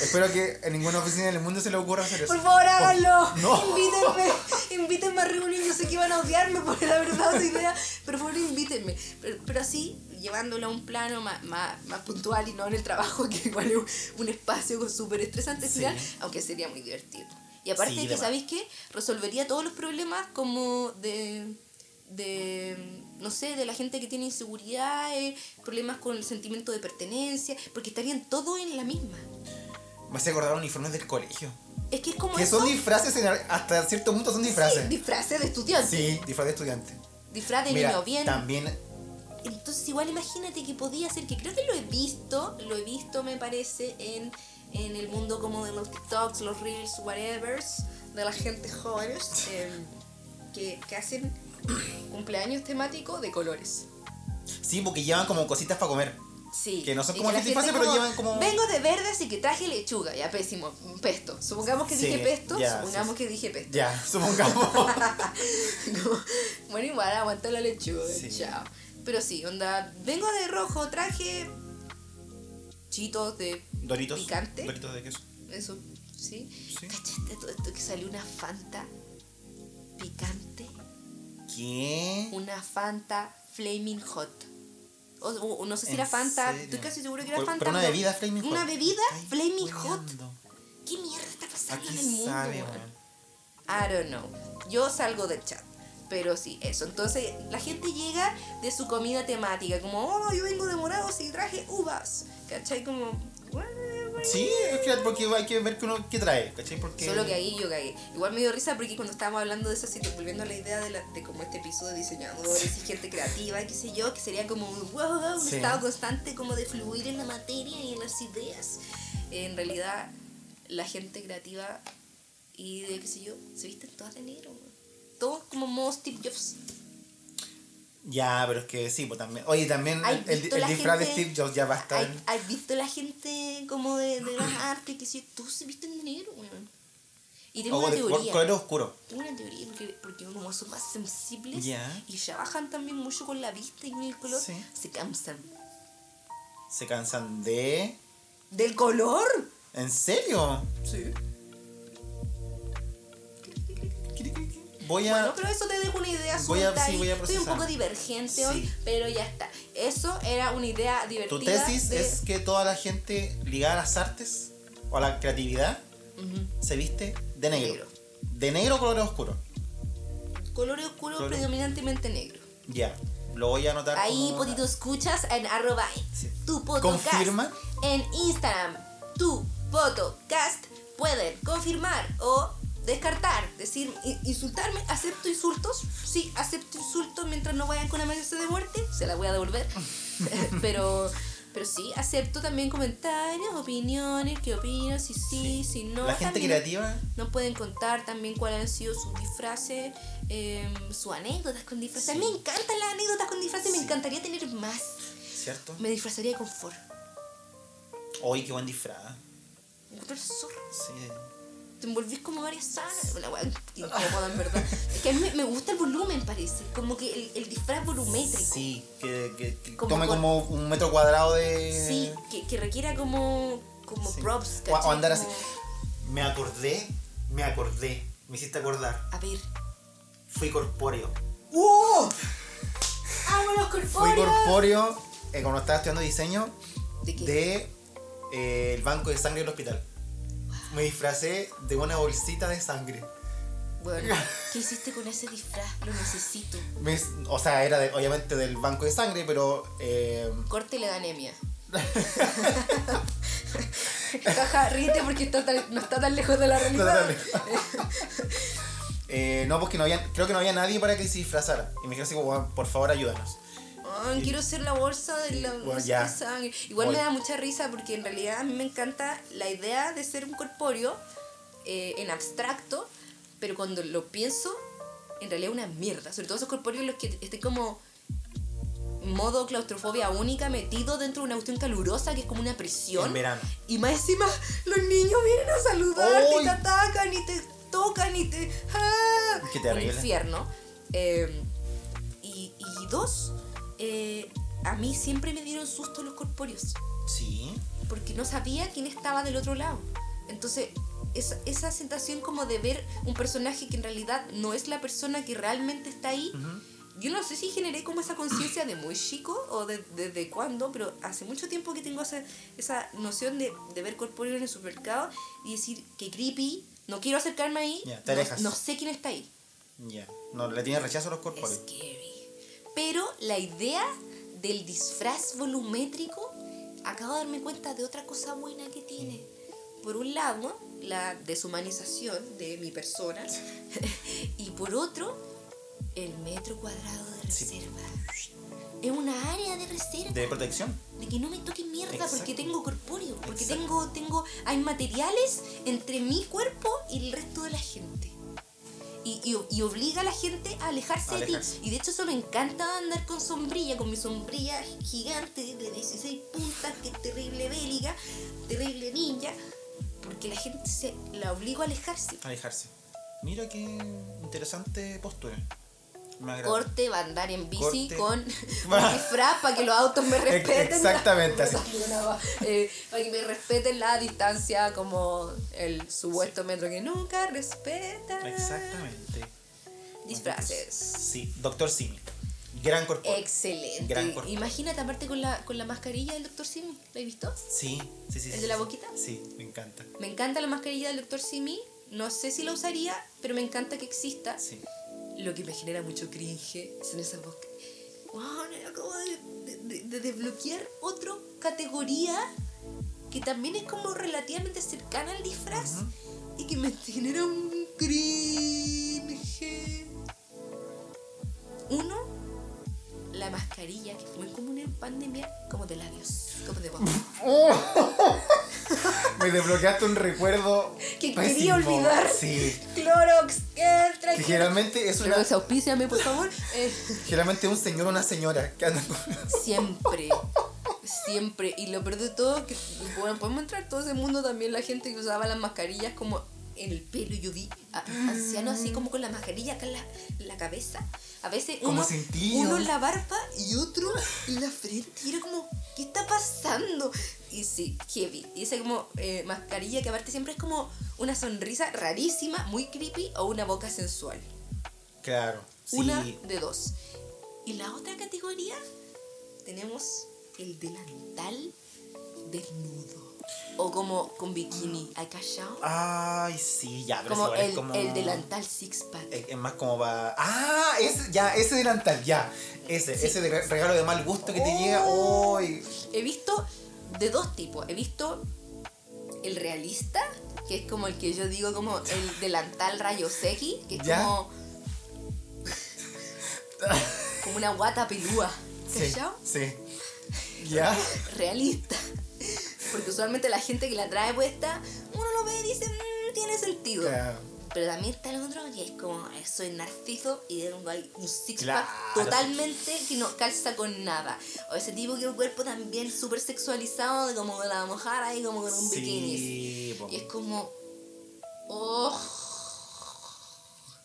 S2: Espero que en ninguna oficina del mundo se le ocurra hacer eso.
S1: Por favor, háganlo.
S2: No.
S1: Invítenme. Invítenme a reunir. Yo sé que van a odiarme por la verdad esa idea. Pero por favor, invítenme. Pero, pero así, llevándolo a un plano más, más, más puntual y no en el trabajo, que igual es un, espacio súper estresante
S2: Sí.
S1: final, aunque sería muy divertido. Y aparte
S2: Sí,
S1: que. ¿sabéis qué? Resolvería todos los problemas como de de no sé, de la gente que tiene inseguridades, problemas con el sentimiento de pertenencia, porque estarían todos en la misma.
S2: Me hace acordar uniformes del colegio.
S1: Es que es como
S2: Que
S1: eso.
S2: son disfraces, en- hasta cierto punto son
S1: Sí,
S2: disfraces.
S1: disfraces de estudiante.
S2: Sí, disfraz de estudiante.
S1: Disfraz de
S2: Mira,
S1: niño bien.
S2: también
S1: Entonces igual imagínate que podía ser, que creo que lo he visto, lo he visto me parece en, en el mundo como de los TikToks, los Reels, whatever, de la gente joven, eh, que, que hacen cumpleaños temáticos de colores.
S2: Sí, porque llevan como cositas para comer.
S1: Sí.
S2: Que no son como
S1: gente
S2: pero llevan como-
S1: Vengo de verde, así que traje lechuga, ya pésimo, pesto. Supongamos que
S2: Sí,
S1: dije pesto,
S2: ya,
S1: supongamos
S2: sí,
S1: que dije pesto.
S2: Ya, supongamos.
S1: Como, bueno, igual aguantó la lechuga,
S2: Sí.
S1: chao. Pero sí, onda, vengo de rojo, traje chitos de
S2: Doritos.
S1: Picante.
S2: Doritos de queso.
S1: eso, ¿sí?
S2: Sí.
S1: ¿Cachaste todo esto que salió una Fanta picante?
S2: ¿Qué?
S1: Una Fanta Flaming Hot. O, o- no sé si
S2: ¿En
S1: era Fanta,
S2: serio?
S1: estoy casi seguro que era Fanta.
S2: pero una bebida Flaming Hot.
S1: Una bebida Flaming Hot. ¿Qué mierda está pasando
S2: Aquí
S1: en el mundo? I don't know. Yo salgo del chat. Pero sí, eso. Entonces, la gente llega de su comida temática. Como, oh, yo vengo de morados y traje uvas. ¿Cachai? Como.
S2: Sí, es que porque hay que ver que uno qué trae, ¿cachai? Porque
S1: Solo que ahí yo cagué. Igual me dio risa porque cuando estábamos hablando de eso, así, volviendo a la idea de, la, de como este piso de diseñadores y gente creativa, qué sé yo, que sería como un, wow, un
S2: Sí.
S1: estado constante como de fluir en la materia y en las ideas. En realidad, la gente creativa y de qué sé yo, se visten todas de negro. Todos como modo Steve Jobs.
S2: Ya, pero es que sí, pues también. Oye, también
S1: ¿Has
S2: el, el- disfraz de Steve Jobs ya va a estar.
S1: ¿Has, visto la gente como de, de las artes que si todos se visten de negro, weón? Y tengo
S2: O
S1: una
S2: de
S1: teoría.
S2: color oscuro.
S1: Tengo una teoría porque, porque como son más sensibles
S2: Ya.
S1: y trabajan también mucho con la vista y con el color,
S2: Sí.
S1: se cansan.
S2: Se cansan de...
S1: ¿Del color?
S2: ¿En serio?
S1: Sí.
S2: Voy a...
S1: Bueno, pero eso te dejo una idea
S2: Voy a- sí, voy a
S1: Estoy un poco divergente
S2: Sí.
S1: hoy, pero ya está. Eso era una idea divertida.
S2: ¿Tu tesis
S1: de-
S2: es que toda la gente ligada a las artes o a la creatividad se viste de negro?
S1: Negro.
S2: ¿De negro o color oscuro?
S1: Color oscuro,
S2: Color-
S1: predominantemente negro.
S2: Ya, lo voy a anotar.
S1: Ahí, potito, escuchas en arroba
S2: Sí.
S1: tu podcast.
S2: ¿Confirma?
S1: En Instagram, tu podcast. Pueden confirmar o descartar, decir, insultarme. ¿Acepto insultos? Sí, acepto insultos mientras no vayan con amenaza de muerte. Se la voy a devolver. pero, pero sí, acepto también comentarios, opiniones, qué opinas, si sí, si no.
S2: La gente
S1: También
S2: creativa,
S1: Nos pueden contar también cuáles han sido sus disfraces, eh, sus anécdotas con disfraces. A mí
S2: Sí.
S1: Me encantan las anécdotas con disfraces, me
S2: Sí.
S1: encantaría tener más.
S2: ¿cierto?
S1: Me disfrazaría de confort.
S2: Hoy qué buen disfraz.
S1: Es zorra.
S2: Sí.
S1: Te envolvís como varias sábanas. Una weá incómoda, en verdad. Es que a mí me, me gusta el volumen, parece. Como que el, el disfraz volumétrico.
S2: Sí, que, que, que
S1: Como
S2: tome
S1: con-
S2: como un metro cuadrado de...
S1: Sí, que, que requiera como, como
S2: Sí.
S1: props.
S2: O, o
S1: ¿cachai?
S2: andar así.
S1: Como-
S2: Me acordé, me acordé, me hiciste acordar.
S1: A ver.
S2: Fui corpóreo.
S1: ¡Uh! ¡Amo los
S2: Fui
S1: corpóreos!
S2: corpóreo eh, cuando estaba estudiando diseño
S1: ¿De qué?
S2: de eh, el banco de sangre del hospital. Me disfracé de una bolsita de sangre.
S1: Bueno, ¿qué hiciste con ese disfraz? Lo necesito.
S2: Me- o sea, era de- obviamente del banco de sangre, pero eh,
S1: Córtele de anemia. Jaja, ríete porque está tan- no está tan lejos de la realidad.
S2: eh, no, porque no había, creo que no había nadie para que se disfrazara. Y me dijeron así como, "Bueno, por favor, ayúdanos.
S1: Quiero ser la bolsa de la
S2: Bueno,
S1: bolsa
S2: ya.
S1: de sangre. Igual me da mucha risa porque en realidad a mí me encanta la idea de ser un corpóreo eh, en abstracto, pero cuando lo pienso, en realidad es una mierda. Sobre todo esos corpóreos los que estén como modo claustrofobia única metido dentro de una cuestión calurosa que es como una prisión.
S2: En verano.
S1: Y más encima, los niños vienen a saludarte y te atacan y te tocan y te. ¡Ah!
S2: Qué
S1: Un
S2: terrible.
S1: infierno. Eh, y, y dos, eh, a mí siempre me dieron susto los corpóreos.
S2: Sí.
S1: Porque no sabía quién estaba del otro lado. Entonces, esa, esa sensación como de ver un personaje que en realidad no es la persona que realmente está ahí. Yo no sé si generé como esa conciencia de muy chico o de- desde cuándo, pero hace mucho tiempo que tengo esa, esa noción de, de ver corpóreo en el supermercado y decir que creepy, no quiero acercarme ahí,
S2: Ya, te
S1: no, no sé quién está ahí.
S2: Ya. No, le tiene rechazo a los corpóreos.
S1: Scary. Pero la idea del disfraz volumétrico, acabo de darme cuenta de otra cosa buena que tiene. Por un lado, la deshumanización de mi persona. y por otro, el metro cuadrado de
S2: Sí.
S1: reserva. Es una área de reserva.
S2: De protección.
S1: De que no me toque mierda
S2: Exacto.
S1: porque tengo corpóreo. Porque
S2: Exacto.
S1: tengo, tengo. Hay materiales entre mi cuerpo y el resto de la gente. Y, y- y obliga a la gente a alejarse, de ti. Y de hecho eso me encanta andar con sombrilla, con mi sombrilla gigante de 16 puntas, que es terrible bélica, terrible ninja. Porque la gente se la obligo a alejarse.
S2: Alejarse. Mira qué interesante postura.
S1: Corte va a andar en bici
S2: Corte.
S1: con un disfraz para que los autos me respeten.
S2: exactamente así.
S1: Eh, para que me respeten la distancia como el supuesto metro que nunca respeta.
S2: Exactamente.
S1: Disfraces.
S2: Sí, Doctor Simi. Gran corpóreo.
S1: Excelente.
S2: Gran corpóreo.
S1: Imagínate aparte con la, con la mascarilla del Dr. Simi. ¿La has visto?
S2: Sí, sí, sí.
S1: ¿El
S2: sí,
S1: de la boquita?
S2: Sí, me encanta.
S1: Me encanta la mascarilla del Dr. Simi. No sé si la usaría, pero me encanta que exista.
S2: Sí.
S1: Lo que me genera mucho cringe son esas bosques. Wow, acabo de, de- de desbloquear otra categoría que también es como relativamente cercana al disfraz y que me genera un cringe. Uno, la mascarilla, que fue muy común en pandemia, como de labios, como de boca.
S2: Me desbloqueaste un recuerdo.
S1: Que
S2: pésimo.
S1: quería olvidar.
S2: Sí.
S1: Clorox, entra.
S2: Que generalmente es una.
S1: Clorox, auspíciame, por favor. Eh,
S2: Generalmente un señor o una señora que andan con.
S1: Siempre. Siempre. Y lo peor de todo, que bueno, podemos entrar todo ese mundo también, la gente que usaba las mascarillas como en el pelo. Yo vi a ancianos así como con la mascarilla acá en la, la cabeza. A veces uno en la barba y otro en la frente. Y era como, ¿qué está pasando? Y sí, heavy. Y esa como eh, mascarilla que aparte siempre es como una sonrisa rarísima, muy creepy o una boca sensual.
S2: Claro. Sí.
S1: Una de dos. Y la otra categoría tenemos el delantal desnudo. O como con bikini. ¿Hay cachado?
S2: Ay, sí, ya, pero
S1: Como
S2: es
S1: el,
S2: como...
S1: el delantal six pack.
S2: Es, es más como va. Ah, ese, ya, ese delantal, ya. Ese,
S1: Sí.
S2: ese de re- regalo de mal gusto que te
S1: Oh.
S2: llega. hoy
S1: He visto de dos tipos. He visto el realista, que es como el que yo digo como el delantal rayos X, que es
S2: ¿Ya?
S1: como. como una guata pelúa.
S2: Sí,
S1: ¿Cachao?
S2: sí. Ya.
S1: realista. Porque usualmente la gente que la trae puesta, uno lo ve y dice, "Mm, tiene sentido.
S2: Claro.
S1: Pero también está el otro que es como, "Eh, soy narciso y tengo un six
S2: Claro.
S1: pack totalmente que no calza con nada. O ese tipo que el cuerpo también súper sexualizado, de como la mujer ahí como con un bikini.
S2: Sí, po.
S1: Y es como, oh,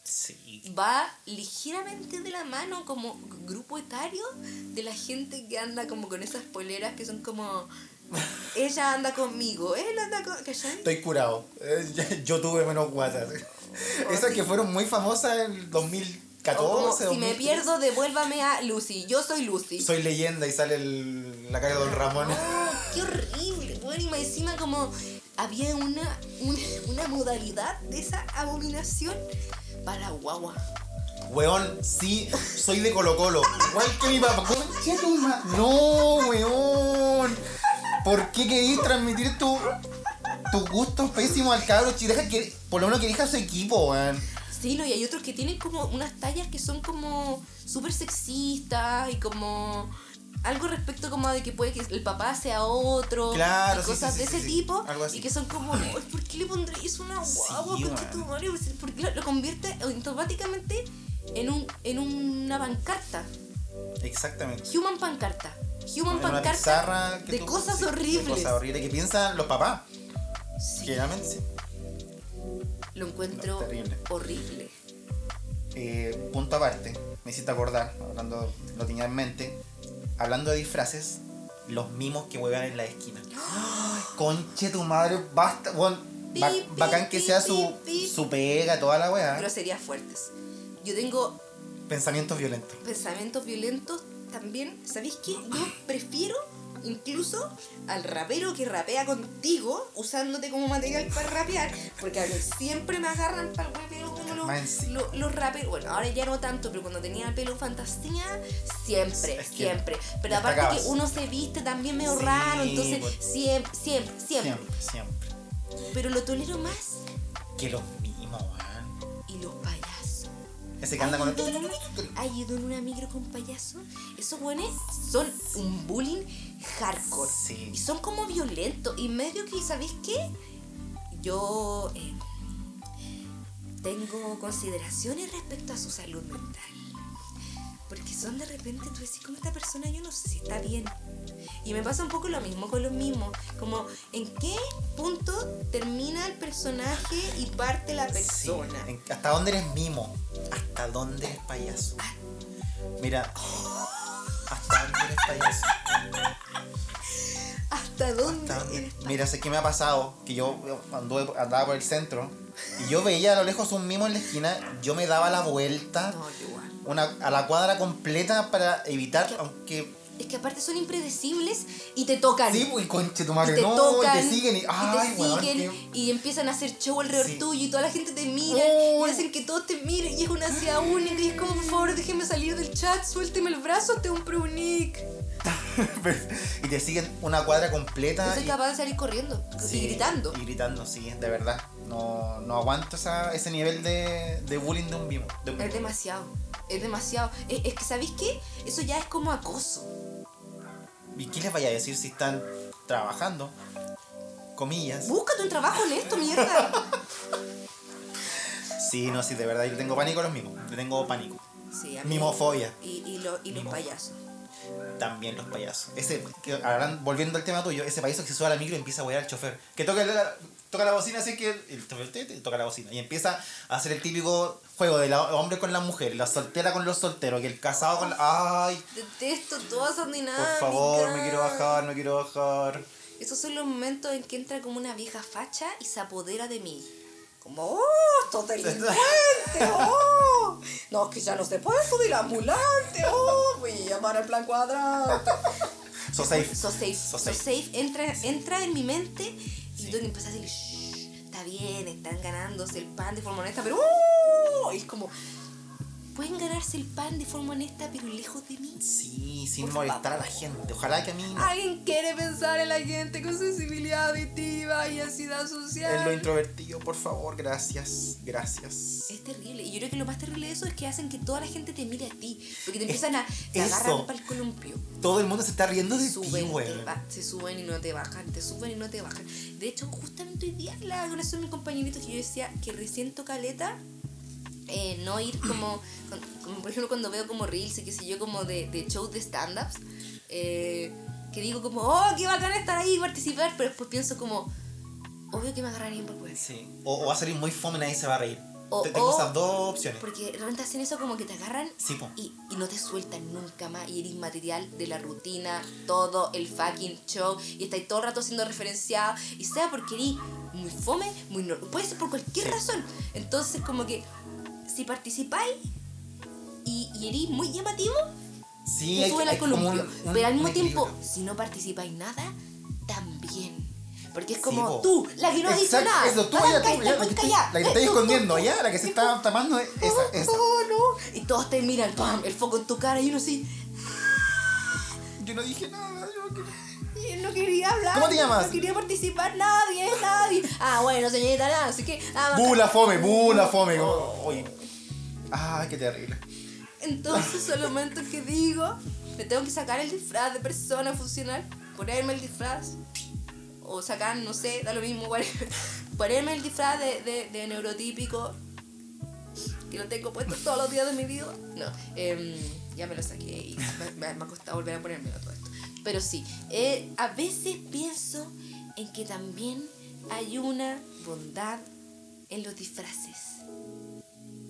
S2: Sí.
S1: va ligeramente de la mano como grupo etario de la gente que anda como con esas poleras que son como ella anda conmigo, él anda con ¿cachai?
S2: Estoy curado. Eh, Yo tuve menos guatas. Esas que fueron muy famosas en el
S1: O
S2: 2014.
S1: como, si me
S2: 2013.
S1: pierdo, devuélvame a Lucy. Yo soy Lucy.
S2: Soy leyenda y sale el- la cara de Don Ramón.
S1: Oh, qué horrible. Bueno, y encima como había una, una, una modalidad de esa abominación para guagua.
S2: Weón, sí, soy de Colo Colo. Igual que mi papá. Concha tu ma- No, weón. ¿Por qué queréis transmitir tu, tus gustos pésimos al cabro chico? Deja que, por lo menos que elija su equipo, weón.
S1: Sí, no, y hay otros que tienen como unas tallas que son como súper sexistas y como algo respecto como de que puede que el papá sea otro
S2: Claro,
S1: y cosas
S2: sí,
S1: de
S2: sí,
S1: ese
S2: sí,
S1: tipo y que son como "Ay, ¿por qué le pondréis una guagua
S2: weón.
S1: tu madre? ¿Por qué lo, lo convierte automáticamente en un en una pancarta?
S2: Exactamente.
S1: Human pancarta. Human pancarta de
S2: tú-
S1: cosas
S2: sí, de
S1: horribles.
S2: Cosas horribles que piensan los papás.
S1: Sí,
S2: Generalmente sí.
S1: lo encuentro
S2: No, terrible.
S1: horrible.
S2: Eh, punto aparte, me hiciste acordar, hablando, lo tenía en mente, hablando de disfraces, los mimos que huevan en la esquina. ¡Ay, Conche tu madre, basta, bueno,
S1: Pi, pi,
S2: bacán que
S1: pi,
S2: sea su, su pega, toda la weá.
S1: Groserías fuertes. Yo tengo
S2: Pensamientos violentos.
S1: pensamientos violentos también. ¿Sabéis qué? Yo prefiero incluso al rapero que rapea contigo usándote como material para rapear. Porque a mí siempre me agarran para el hueveo como los, los, raperos. Bueno, ahora ya no tanto, pero cuando tenía el pelo fantasía, siempre,
S2: Es que
S1: siempre. Pero aparte que uno se viste también medio
S2: Sí,
S1: raro, entonces
S2: pues.
S1: siempre, siempre, siempre,
S2: Siempre, siempre.
S1: Pero lo tolero más.
S2: Que los Ese que anda con
S1: ¿Has ido, en
S2: el...
S1: una, ¿has ido en una micro con payaso? Esos buenos son un bullying hardcore.
S2: Sí.
S1: Y son como violentos. Y medio que, ¿sabéis qué? Yo eh, tengo consideraciones respecto a su salud mental. Porque son de repente, tú decís, como esta persona, yo no sé si está bien. Y me pasa un poco lo mismo con los mismos. Como, ¿en qué punto termina el personaje y parte la
S2: Sí,
S1: persona?
S2: en- ¿Hasta dónde eres mimo? ¿Hasta dónde eres payaso? Mira, ¿hasta dónde eres payaso?
S1: ¿Hasta dónde?
S2: Hasta-
S1: eres
S2: Mira, sé que me ha pasado que yo anduve, andaba por el centro y yo veía a lo lejos un mimo en la esquina, yo me daba la vuelta
S1: No,
S2: una, a la cuadra completa para evitar, aunque
S1: Es que aparte son impredecibles y te tocan.
S2: sí, pues conche tu
S1: y
S2: madre,
S1: te
S2: no,
S1: tocan.
S2: y te siguen y, ay,
S1: te
S2: weón,
S1: siguen
S2: qué-
S1: y empiezan a hacer show alrededor
S2: Sí.
S1: tuyo y toda la gente te mira
S2: Uy.
S1: y hacen que todos te miren y es una ansiedad única y es como, por favor, déjeme salir del chat, suélteme el brazo, te un preunic.
S2: y te siguen una cuadra completa
S1: Yo soy
S2: y-
S1: capaz de salir corriendo
S2: sí,
S1: y gritando.
S2: Y gritando, sí, de verdad. No, no aguanto esa, ese nivel de, de bullying de un mimo. de un
S1: Es demasiado, es demasiado. Es, es que, ¿sabéis qué? Eso ya es como acoso.
S2: ¿Y qué les vaya a decir si están trabajando? Comillas.
S1: Búscate un trabajo honesto, mierda.
S2: Sí, no, sí, de verdad, yo tengo pánico a los mimos. Yo tengo pánico.
S1: Sí, a mí-
S2: Mimofobia.
S1: Y, y, lo- y los payasos.
S2: También los payasos. Ese, que, hablan- volviendo al tema tuyo, ese payaso que se sube a la micro y empieza a huear al chofer. Que toque la, toca la bocina, así que el tete toca la bocina. Y empieza a hacer el típico juego del hombre con la mujer, la soltera con los solteros, que el casado con la... ¡Ay!
S1: Detesto todas esas dinámicas.
S2: Por favor, me quiero bajar, me quiero bajar.
S1: Esos son los momentos en que entra como una vieja facha y se apodera de mí. Como, ¡oh! ¡Estos delincuentes! ¡oh! No, es que ya no se puede subir la ambulante. ¡oh! Voy a llamar al plan cuadrante.
S2: So safe.
S1: So safe.
S2: So
S1: So
S2: safe.
S1: safe. Entra, entra en mi mente y donde empieza a decir, "Shh, está bien, están ganándose el pan de forma honesta, pero ¡uh! Y es como, pueden ganarse el pan de forma honesta, pero lejos de mí.
S2: Sí, sin
S1: Por
S2: molestar a la gente. Ojalá que a mí.
S1: Alguien quiere pensar en la gente con sensibilidad auditiva y ansiedad social.
S2: En lo introvertido, por favor, gracias. Gracias.
S1: Es terrible. Y yo creo que lo más terrible de eso es que hacen que toda la gente te mire a ti. Porque te empiezan a. Te
S2: eso.
S1: agarran para el columpio.
S2: Todo el mundo se está riendo de ti,
S1: Suben,
S2: güey.
S1: te ba- se suben y no te bajan, te suben y no te bajan. De hecho, justamente hoy día la eso de mis compañeritos que yo decía que recién caleta eh, no ir como, como, por ejemplo cuando veo como reels y qué sé yo, como de, de shows de stand-ups, eh, que digo como, oh, qué bacán estar ahí y participar, pero después pienso como, obvio que me agarrarían por huevo.
S2: Sí. O, o va a salir muy fome y nadie se va a reír.
S1: O-
S2: Te- Tengo esas dos opciones.
S1: Porque realmente hacen eso como que te agarran
S2: Sí,
S1: y, y no te sueltan nunca más y eres material de la rutina, todo el fucking show y estáis todo el rato siendo referenciado y sea porque eres muy fome, muy no, puede ser por cualquier
S2: Sí.
S1: razón. Entonces como que si participáis y, y eres muy llamativo,
S2: Sí,
S1: te suben al
S2: un,
S1: columpio.
S2: un-
S1: Pero al mismo tiempo,
S2: equilibrio.
S1: si no participáis nada, también. Porque es como tú, la que no dice
S2: Exacto,
S1: nada.
S2: Eso, tú, tú, la que, la que
S1: Eh, tú,
S2: escondiendo, ya, la que se está tapando es esa, esa.
S1: Oh, no. Y todos te miran, ¡pam! El foco en tu cara y uno así.
S2: Yo no dije nada, yo que-
S1: "Yo no quería hablar.
S2: ¿Cómo te llamas?
S1: No quería participar nadie, nadie. Ah, bueno, señorita, nada, así que. Ah,
S2: Bula fome, bula fome. Oye. Ay, qué terrible.
S1: Entonces, momentos que digo, me tengo que sacar el disfraz de persona funcional, ponerme el disfraz, o sacar, no sé, da lo mismo, ponerme el disfraz de, de, neurotípico, que lo tengo puesto todos los días de mi vida. No, em, ya me lo saqué y me ha costado volver a ponérmelo todo esto. Pero sí, eh, a veces pienso en que también hay una bondad en los disfraces.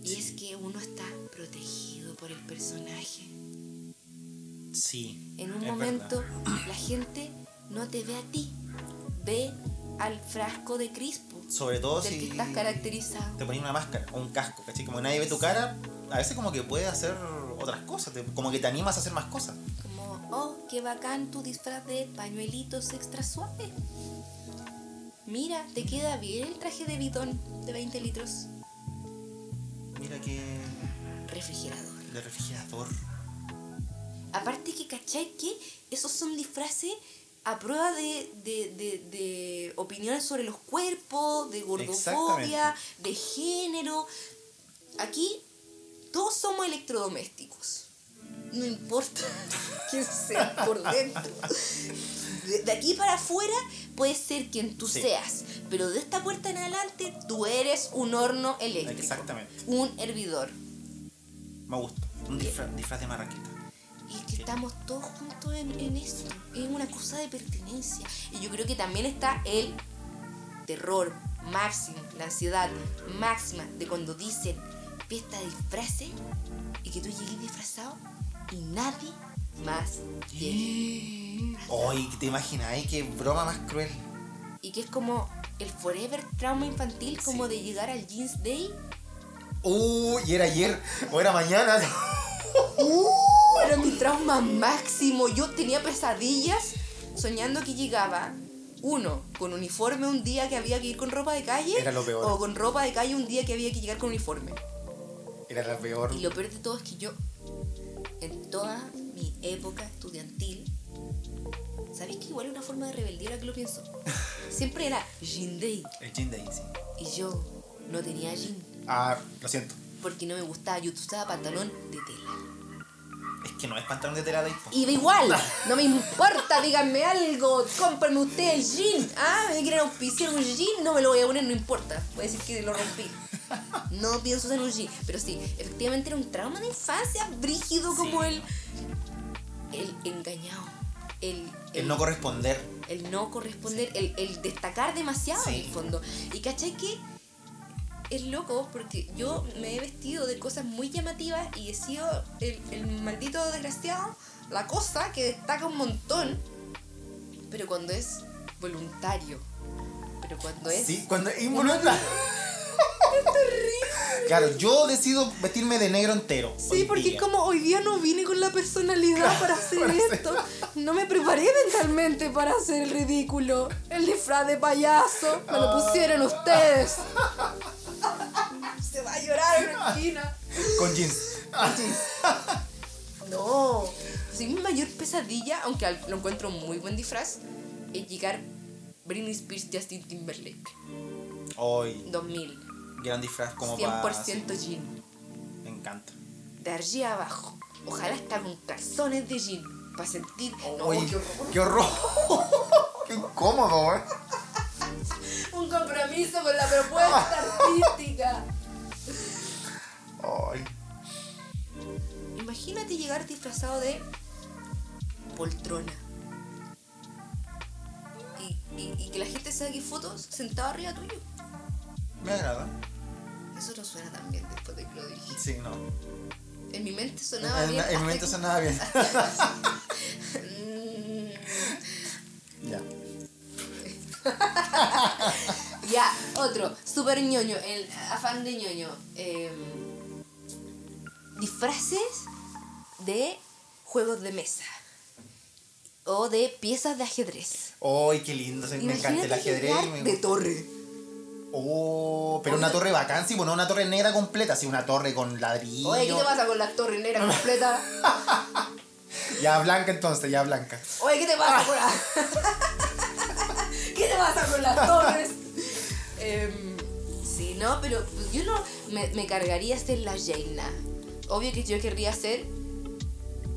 S1: Y es que uno está protegido por el personaje.
S2: Sí.
S1: En un momento
S2: verdad.
S1: la gente no te ve a ti, ve al frasco de crispo
S2: Sobre todo
S1: del
S2: si
S1: que estás caracterizado.
S2: te pones una máscara o un casco, ¿cachai? Como nadie ve tu cara, a veces como que puedes hacer otras cosas, como que te animas a hacer más cosas.
S1: Como, oh, qué bacán tu disfraz de pañuelitos extra suave. Mira, te queda bien el traje de bidón de 20 litros.
S2: Mira que
S1: Refrigerador.
S2: de refrigerador.
S1: Aparte que, ¿cachai? Que esos son disfraces a prueba de, de, de, de opiniones sobre los cuerpos, de gordofobia, de género. Aquí todos somos electrodomésticos. No importa quién sea por dentro. De, de aquí para afuera puedes ser quien tú
S2: Sí.
S1: seas, pero de esta puerta en adelante tú eres un horno eléctrico.
S2: Exactamente.
S1: Un hervidor.
S2: Me gusta. Un disfraz, disfraz de marraqueta.
S1: Y es que estamos todos juntos en, en esto. Es una cosa de pertenencia. Y yo creo que también está el terror máximo, la ansiedad máxima de cuando dicen fiesta de disfraces y que tú llegues disfrazado y nadie más llegue.
S2: Ay, ¿te imaginas? Ay, qué broma más cruel.
S1: Y que es como el forever trauma infantil, como
S2: Sí.
S1: de llegar al Jeans Day.
S2: Uy, y era ayer o era mañana.
S1: ¡Uh! Era mi trauma máximo. Yo tenía pesadillas soñando que llegaba. Uno, con uniforme un día que había que ir con ropa de calle.
S2: Era lo peor.
S1: O con ropa de calle un día que había que llegar con uniforme.
S2: Era la peor.
S1: Y lo peor de todo es que yo, en toda mi época estudiantil, ¿sabéis que igual es una forma de rebeldía ahora que lo pienso? Siempre era Jean Day.
S2: El jean ahí, sí.
S1: Y yo no tenía jean.
S2: Ah, lo siento.
S1: Porque no me gustaba. Yo usaba pantalón de tela.
S2: Es que no es pantalón de tela de ahí, po.
S1: Iba igual, no me importa, díganme algo, cómprenme usted el jean. Ah, me quieren auspiciar un jean, no me lo voy a poner, no importa. Voy a decir que lo rompí. No pienso usar un jean. Pero sí, efectivamente era un trauma de infancia, brígido como
S2: Sí.
S1: el. El engañado. el,
S2: El no corresponder.
S1: el no corresponder, el, el destacar demasiado en el fondo. Y cachai que es loco porque yo me he vestido de cosas muy llamativas y he sido el, el maldito desgraciado, la cosa que destaca un montón, pero cuando es voluntario. Pero cuando es...
S2: Sí, cuando es involuntario. Claro, yo decido vestirme de negro entero.
S1: Sí, porque
S2: día.
S1: como hoy día no vine con la personalidad para hacer
S2: para hacer-
S1: esto. No me preparé mentalmente para hacer el ridículo. El disfraz de payaso. Me lo pusieron ustedes. Se va a llorar en la esquina.
S2: Con jeans.
S1: No. Sí, mi mayor pesadilla, aunque lo encuentro muy buen disfraz, es llegar Britney Spears Justin Timberlake.
S2: Hoy,
S1: 2000.
S2: Gran disfraz como
S1: 100%
S2: para... sí,
S1: jean.
S2: Me encanta.
S1: De allí abajo. Ojalá estar con calzones de jean. Para sentir. No,
S2: Uy,
S1: qué horror.
S2: qué horror. qué incómodo, eh.
S1: Un compromiso con la propuesta artística.
S2: Ay.
S1: Imagínate llegar disfrazado de poltrona. Y, y- y que la gente saque fotos sentado arriba tuyo.
S2: Me agrada.
S1: Eso no suena tan bien después de que lo dije.
S2: Sí, no.
S1: En mi mente sonaba
S2: En,
S1: bien.
S2: en mi mente
S1: que-
S2: sonaba bien. Ya.
S1: Ya, otro, super ñoño, el afán de ñoño. Eh, disfraces de juegos de mesa. O de piezas de ajedrez.
S2: Ay, qué lindo. Me encanta el ajedrez. me-
S1: de torre.
S2: Oh, pero una torre bacán, sí, bueno, una torre negra completa, sí, una torre con ladrillo.
S1: Oye, ¿qué te pasa con la torre negra completa?
S2: Ya blanca entonces, ya blanca.
S1: Oye, ¿qué te pasa con la... ¿Qué te pasa con las torres? Em, sí, no, pero pues, yo no me, me cargaría ser la Jaina. Obvio que yo querría ser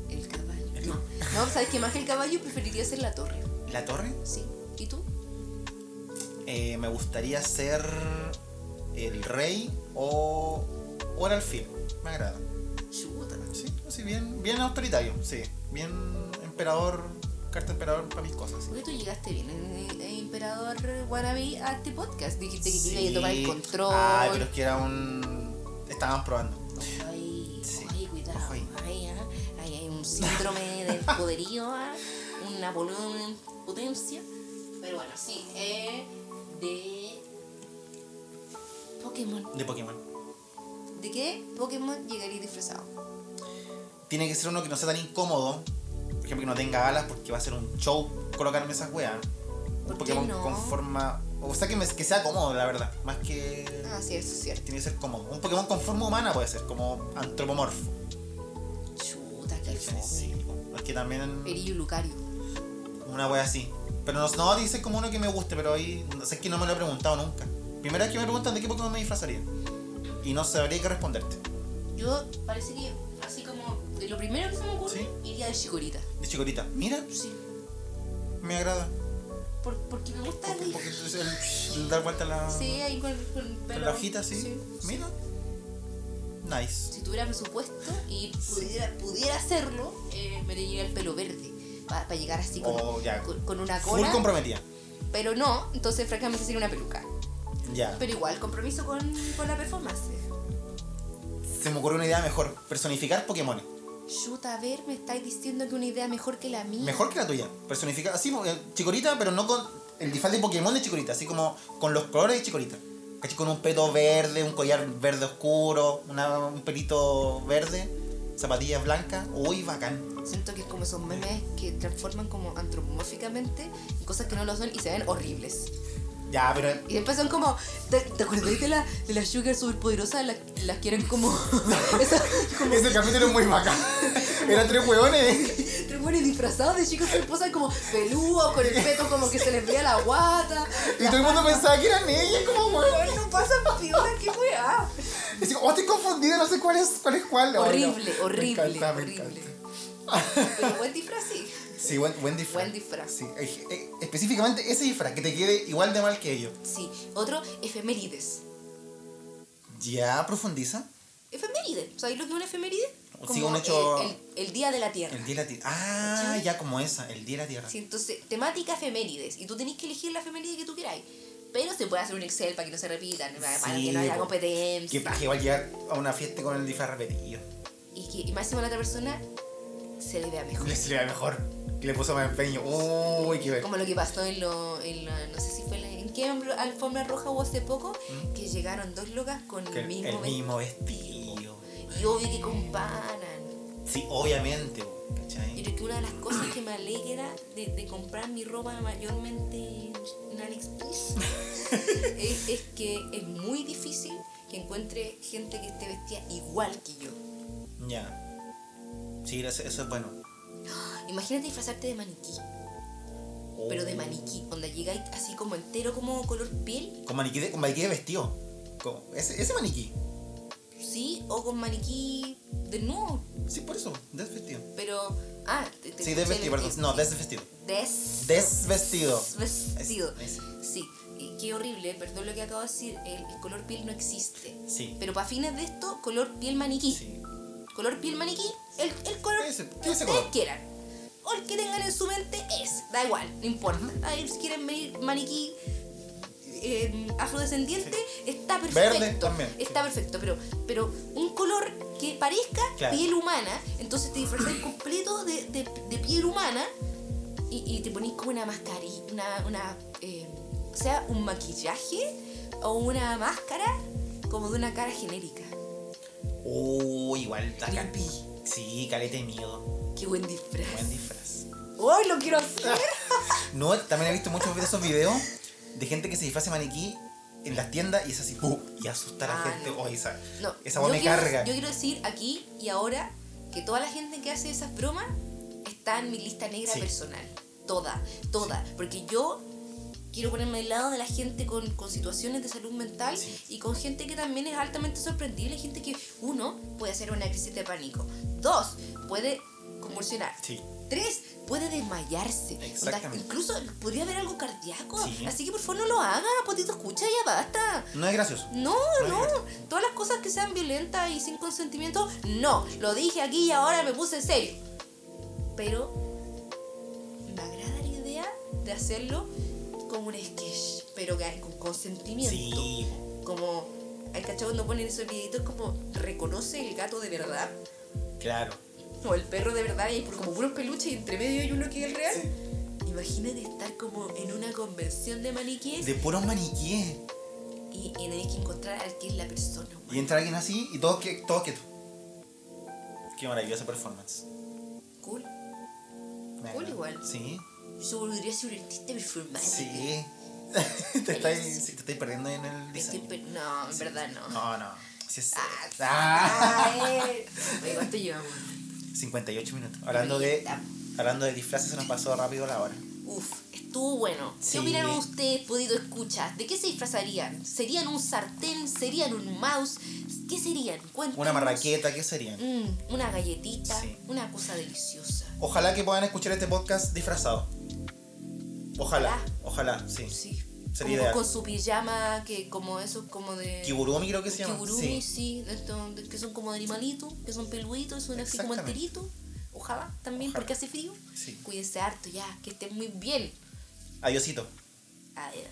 S1: el caballo. No, no, ¿sabes qué? Más que el caballo preferiría ser la torre.
S2: ¿La torre?
S1: Sí. ¿Y tú?
S2: Eh, me gustaría ser el rey o, o el alfil. Me agrada.
S1: Chuta.
S2: Sí, así bien, bien autoritario, sí. Bien emperador, carta emperador para mis cosas.
S1: ¿Por qué tú llegaste bien, en, en Emperador Wannabe, a este podcast? Dijiste que te iba a tomar el
S2: Sí.
S1: control.
S2: Ay, pero es que era un... Estaban probando.
S1: Ay,
S2: Sí.
S1: ay, cuidado. Ay, ah, ay, hay un síndrome del poderío, ah, un Napoleón en potencia. Pero bueno, sí, eh, de Pokémon.
S2: De Pokémon.
S1: ¿De qué Pokémon llegaría disfrazado?
S2: Tiene que ser uno que no sea tan incómodo. Por ejemplo, que no tenga alas porque va a ser un show colocarme esas weas.
S1: ¿Por
S2: Un Pokémon
S1: no?
S2: con forma... O sea, que, me- que sea cómodo, la verdad. Más que...
S1: Ah, sí, eso es cierto.
S2: Tiene que ser cómodo. Un Pokémon con forma humana puede ser, como antropomorfo.
S1: Chuta, qué fome.
S2: Sí, es que también
S1: Perillo Lucario.
S2: una wea así. Pero no, no dice como uno que me guste, pero ahí no sé es que no me lo he preguntado nunca. Primera vez que me preguntan de qué Pokémon me disfrazaría. Y no sabría qué responderte.
S1: Yo parece que, así como, lo primero que se me ocurre,
S2: Sí.
S1: iría de Chikorita.
S2: De chicorita. Mira,
S1: Sí.
S2: me agrada.
S1: Por- porque me gusta
S2: Porque,
S1: el,
S2: porque es el, el dar vuelta a la,
S1: Sí, ahí con, con el
S2: con
S1: pelo.
S2: la hojita.
S1: Sí, sí.
S2: Mira. Nice.
S1: Si tuviera presupuesto y pudiera, pudiera hacerlo, eh, me llegaría el pelo verde. Para llegar así con,
S2: Oh,
S1: con, con una
S2: Full
S1: cola.
S2: comprometida.
S1: Pero no, entonces francamente sería una peluca.
S2: Ya.
S1: Pero igual, compromiso con, con la performance.
S2: Se me ocurrió una idea mejor. Personificar Pokémon.
S1: Chuta, a ver, me estáis diciendo que una idea mejor que la mía.
S2: Mejor que la tuya. Personificar. Así, eh, chicorita, pero no con el disfraz de Pokémon de chicorita. Así como con los colores de chicorita. ¿Cachai? Con un peto verde, un collar verde oscuro, una- un pelito verde, zapatillas blancas. Uy, bacán.
S1: Siento que es como esos memes que transforman como antropomórficamente en cosas que no lo son y se ven horribles.
S2: Ya, pero
S1: Y después son como. ¿Te, te acuerdas de, la, de las sugar superpoderosas? Las, las que eran como. esas, como
S2: ese capítulo es muy bacán. Eran tres hueones.
S1: tres buenos disfrazados de chicos esposas como peludos, con el peto como que se les veía la guata.
S2: Y todo el mundo pensaba que eran ellas, como hueón.
S1: No pasa piola, qué.
S2: Y decía, oh, estoy confundida, no sé cuál es cuál. Es cuál. Ay, no.
S1: Horrible,
S2: Me
S1: horrible,
S2: encanta, me
S1: horrible.
S2: encanta.
S1: Pero buen disfraz sí.
S2: Sí, buen, buen disfraz.
S1: Buen disfraz.
S2: Sí, eh, eh, específicamente ese disfraz, que te quede igual de mal que ellos.
S1: Sí. Otro, efemérides.
S2: Ya profundiza.
S1: Efeméride. ¿Sabéis lo que es una efeméride? como
S2: Sí, un hecho-
S1: el, el- el día de la Tierra.
S2: El día de la tierra. Ah,
S1: ¿Cachai?
S2: ya como esa, el día de la tierra.
S1: Sí, entonces, temática efemérides. Y tú tenés que elegir la efeméride que tú queráis. Pero se puede hacer un Excel para que no se repitan, para
S2: Sí,
S1: que no haya competencia.
S2: Que paja igual llegar a una fiesta con el disfraz repetido.
S1: Y que y encima la otra persona se le vea mejor.
S2: Le sería mejor. Que le puso más empeño. Uy, qué
S1: Como lo que pasó en, lo, en la, no sé si fue la, en qué alfombra roja hubo hace poco, que llegaron dos locas con
S2: Que
S1: el mismo,
S2: el mismo
S1: vestido.
S2: vestido.
S1: Y obvio que comparan.
S2: Sí, obviamente,
S1: Yo
S2: ¿cachai?
S1: creo que una de las cosas que me alegra de, de comprar mi ropa mayormente en AliExpress es, es que es muy difícil que encuentre gente que esté vestida igual que yo.
S2: Ya. Sí, eso, eso es bueno.
S1: Imagínate disfrazarte de maniquí, pero de maniquí, donde llegáis así como entero, como color piel,
S2: Con maniquí de, con maniquí de vestido. Con- ese, ese maniquí.
S1: sí, o con maniquí de nuevo,
S2: Sí, por eso, desvestido.
S1: pero. Ah, te, te
S2: Sí, desvestido, perdón. No, desvestido.
S1: Des.
S2: Desvestido.
S1: Vestido.
S2: Es- es-
S1: Sí, y qué horrible, perdón lo que acabo de decir, el, el color piel no existe.
S2: Sí.
S1: Pero para fines de esto, color piel maniquí.
S2: Sí.
S1: Color piel maniquí, el, el color que ustedes
S2: color.
S1: quieran. O el que tengan en su mente es, da igual, no importa. Ahí si quieren venir maniquí eh, afrodescendiente, está perfecto.
S2: Verde también,
S1: Está perfecto, pero, pero un color que parezca
S2: Claro.
S1: piel humana, entonces te disfrazas completo de, de, de piel humana y, y te ponís como una mascarilla, una, una eh, o sea, un maquillaje o una máscara como de una cara genérica.
S2: Uy, igual
S1: Creepy.
S2: Sí, caleta de miedo.
S1: Qué buen disfraz.
S2: Buen disfraz.
S1: ¡Uy, lo quiero hacer!
S2: No, también he visto muchos de esos videos de gente que se disfraza maniquí en las tiendas y es así, ¡pum! y asustar a la
S1: Ah,
S2: gente.
S1: no.
S2: Oye, esa,
S1: No,
S2: esa
S1: yo
S2: me
S1: quiero-
S2: carga.
S1: Yo quiero decir aquí y ahora que toda la gente que hace esas bromas está en mi lista negra
S2: Sí.
S1: personal. Toda, toda. Porque yo quiero ponerme al lado de la gente con, con situaciones de salud mental
S2: Sí.
S1: y con gente que también es altamente sorprendible. Gente que, uno, puede hacer una crisis de pánico. Dos, puede convulsionar. Tres, puede desmayarse.
S2: Exactamente.
S1: incluso podría haber algo cardíaco.
S2: Sí.
S1: Así que por favor no lo haga, potito escucha, ya basta.
S2: No es gracioso.
S1: No, no, todas las cosas que sean violentas y sin consentimiento, no. Lo dije aquí y ahora me puse serio. Pero me agrada la idea de hacerlo como un sketch, pero con consentimiento.
S2: Sí.
S1: Como, hay cachado cuando ponen esos videitos como reconoce el gato de verdad
S2: Claro.
S1: O el perro de verdad y hay como puros peluches y entre medio hay uno que es el real. Imagínate estar como en una convención de maniquíes
S2: De puros maniquíes.
S1: y, y tenés que encontrar al que es la persona. weón.
S2: Y entra alguien así y todos que, todos quietos. Qué maravillosa performance.
S1: Cool.
S2: Me
S1: Cool igual.
S2: Sí.
S1: Yo podría ser un artista performance.
S2: Sí. te, estáis, sí, te estáis perdiendo en el
S1: Me
S2: diseño.
S1: no, en verdad no.
S2: No, no. Sí es-
S1: Ah,
S2: Ah.
S1: ay. Oye, ¿Cuánto llevamos?
S2: 58 minutos. Hablando de, hablando de disfraces, se nos pasó rápido la hora.
S1: Uf, estuvo bueno.
S2: Sí.
S1: ¿Qué opinaron ustedes, podido escuchar? ¿De qué se disfrazarían? ¿Serían un sartén? ¿Serían un mouse? ¿Qué serían? Cuéntanos.
S2: Una marraqueta, ¿qué serían?
S1: Mm, una galletita,
S2: Sí.
S1: una cosa deliciosa.
S2: Ojalá que puedan escuchar este podcast disfrazado. Ojalá, ojalá, sí.
S1: Sí.
S2: Sería
S1: como
S2: ideal.
S1: con su pijama, que como eso, como de...
S2: Kigurumi creo que se llama.
S1: Kigurumi,
S2: Sí.
S1: sí, de estos de- que son como de animalitos, que son peluditos, son así como enteritos. Ojalá también,
S2: Ojalá.
S1: porque hace frío.
S2: Sí.
S1: Cuídense harto ya, que estén muy bien.
S2: Adiosito.
S1: Adiós.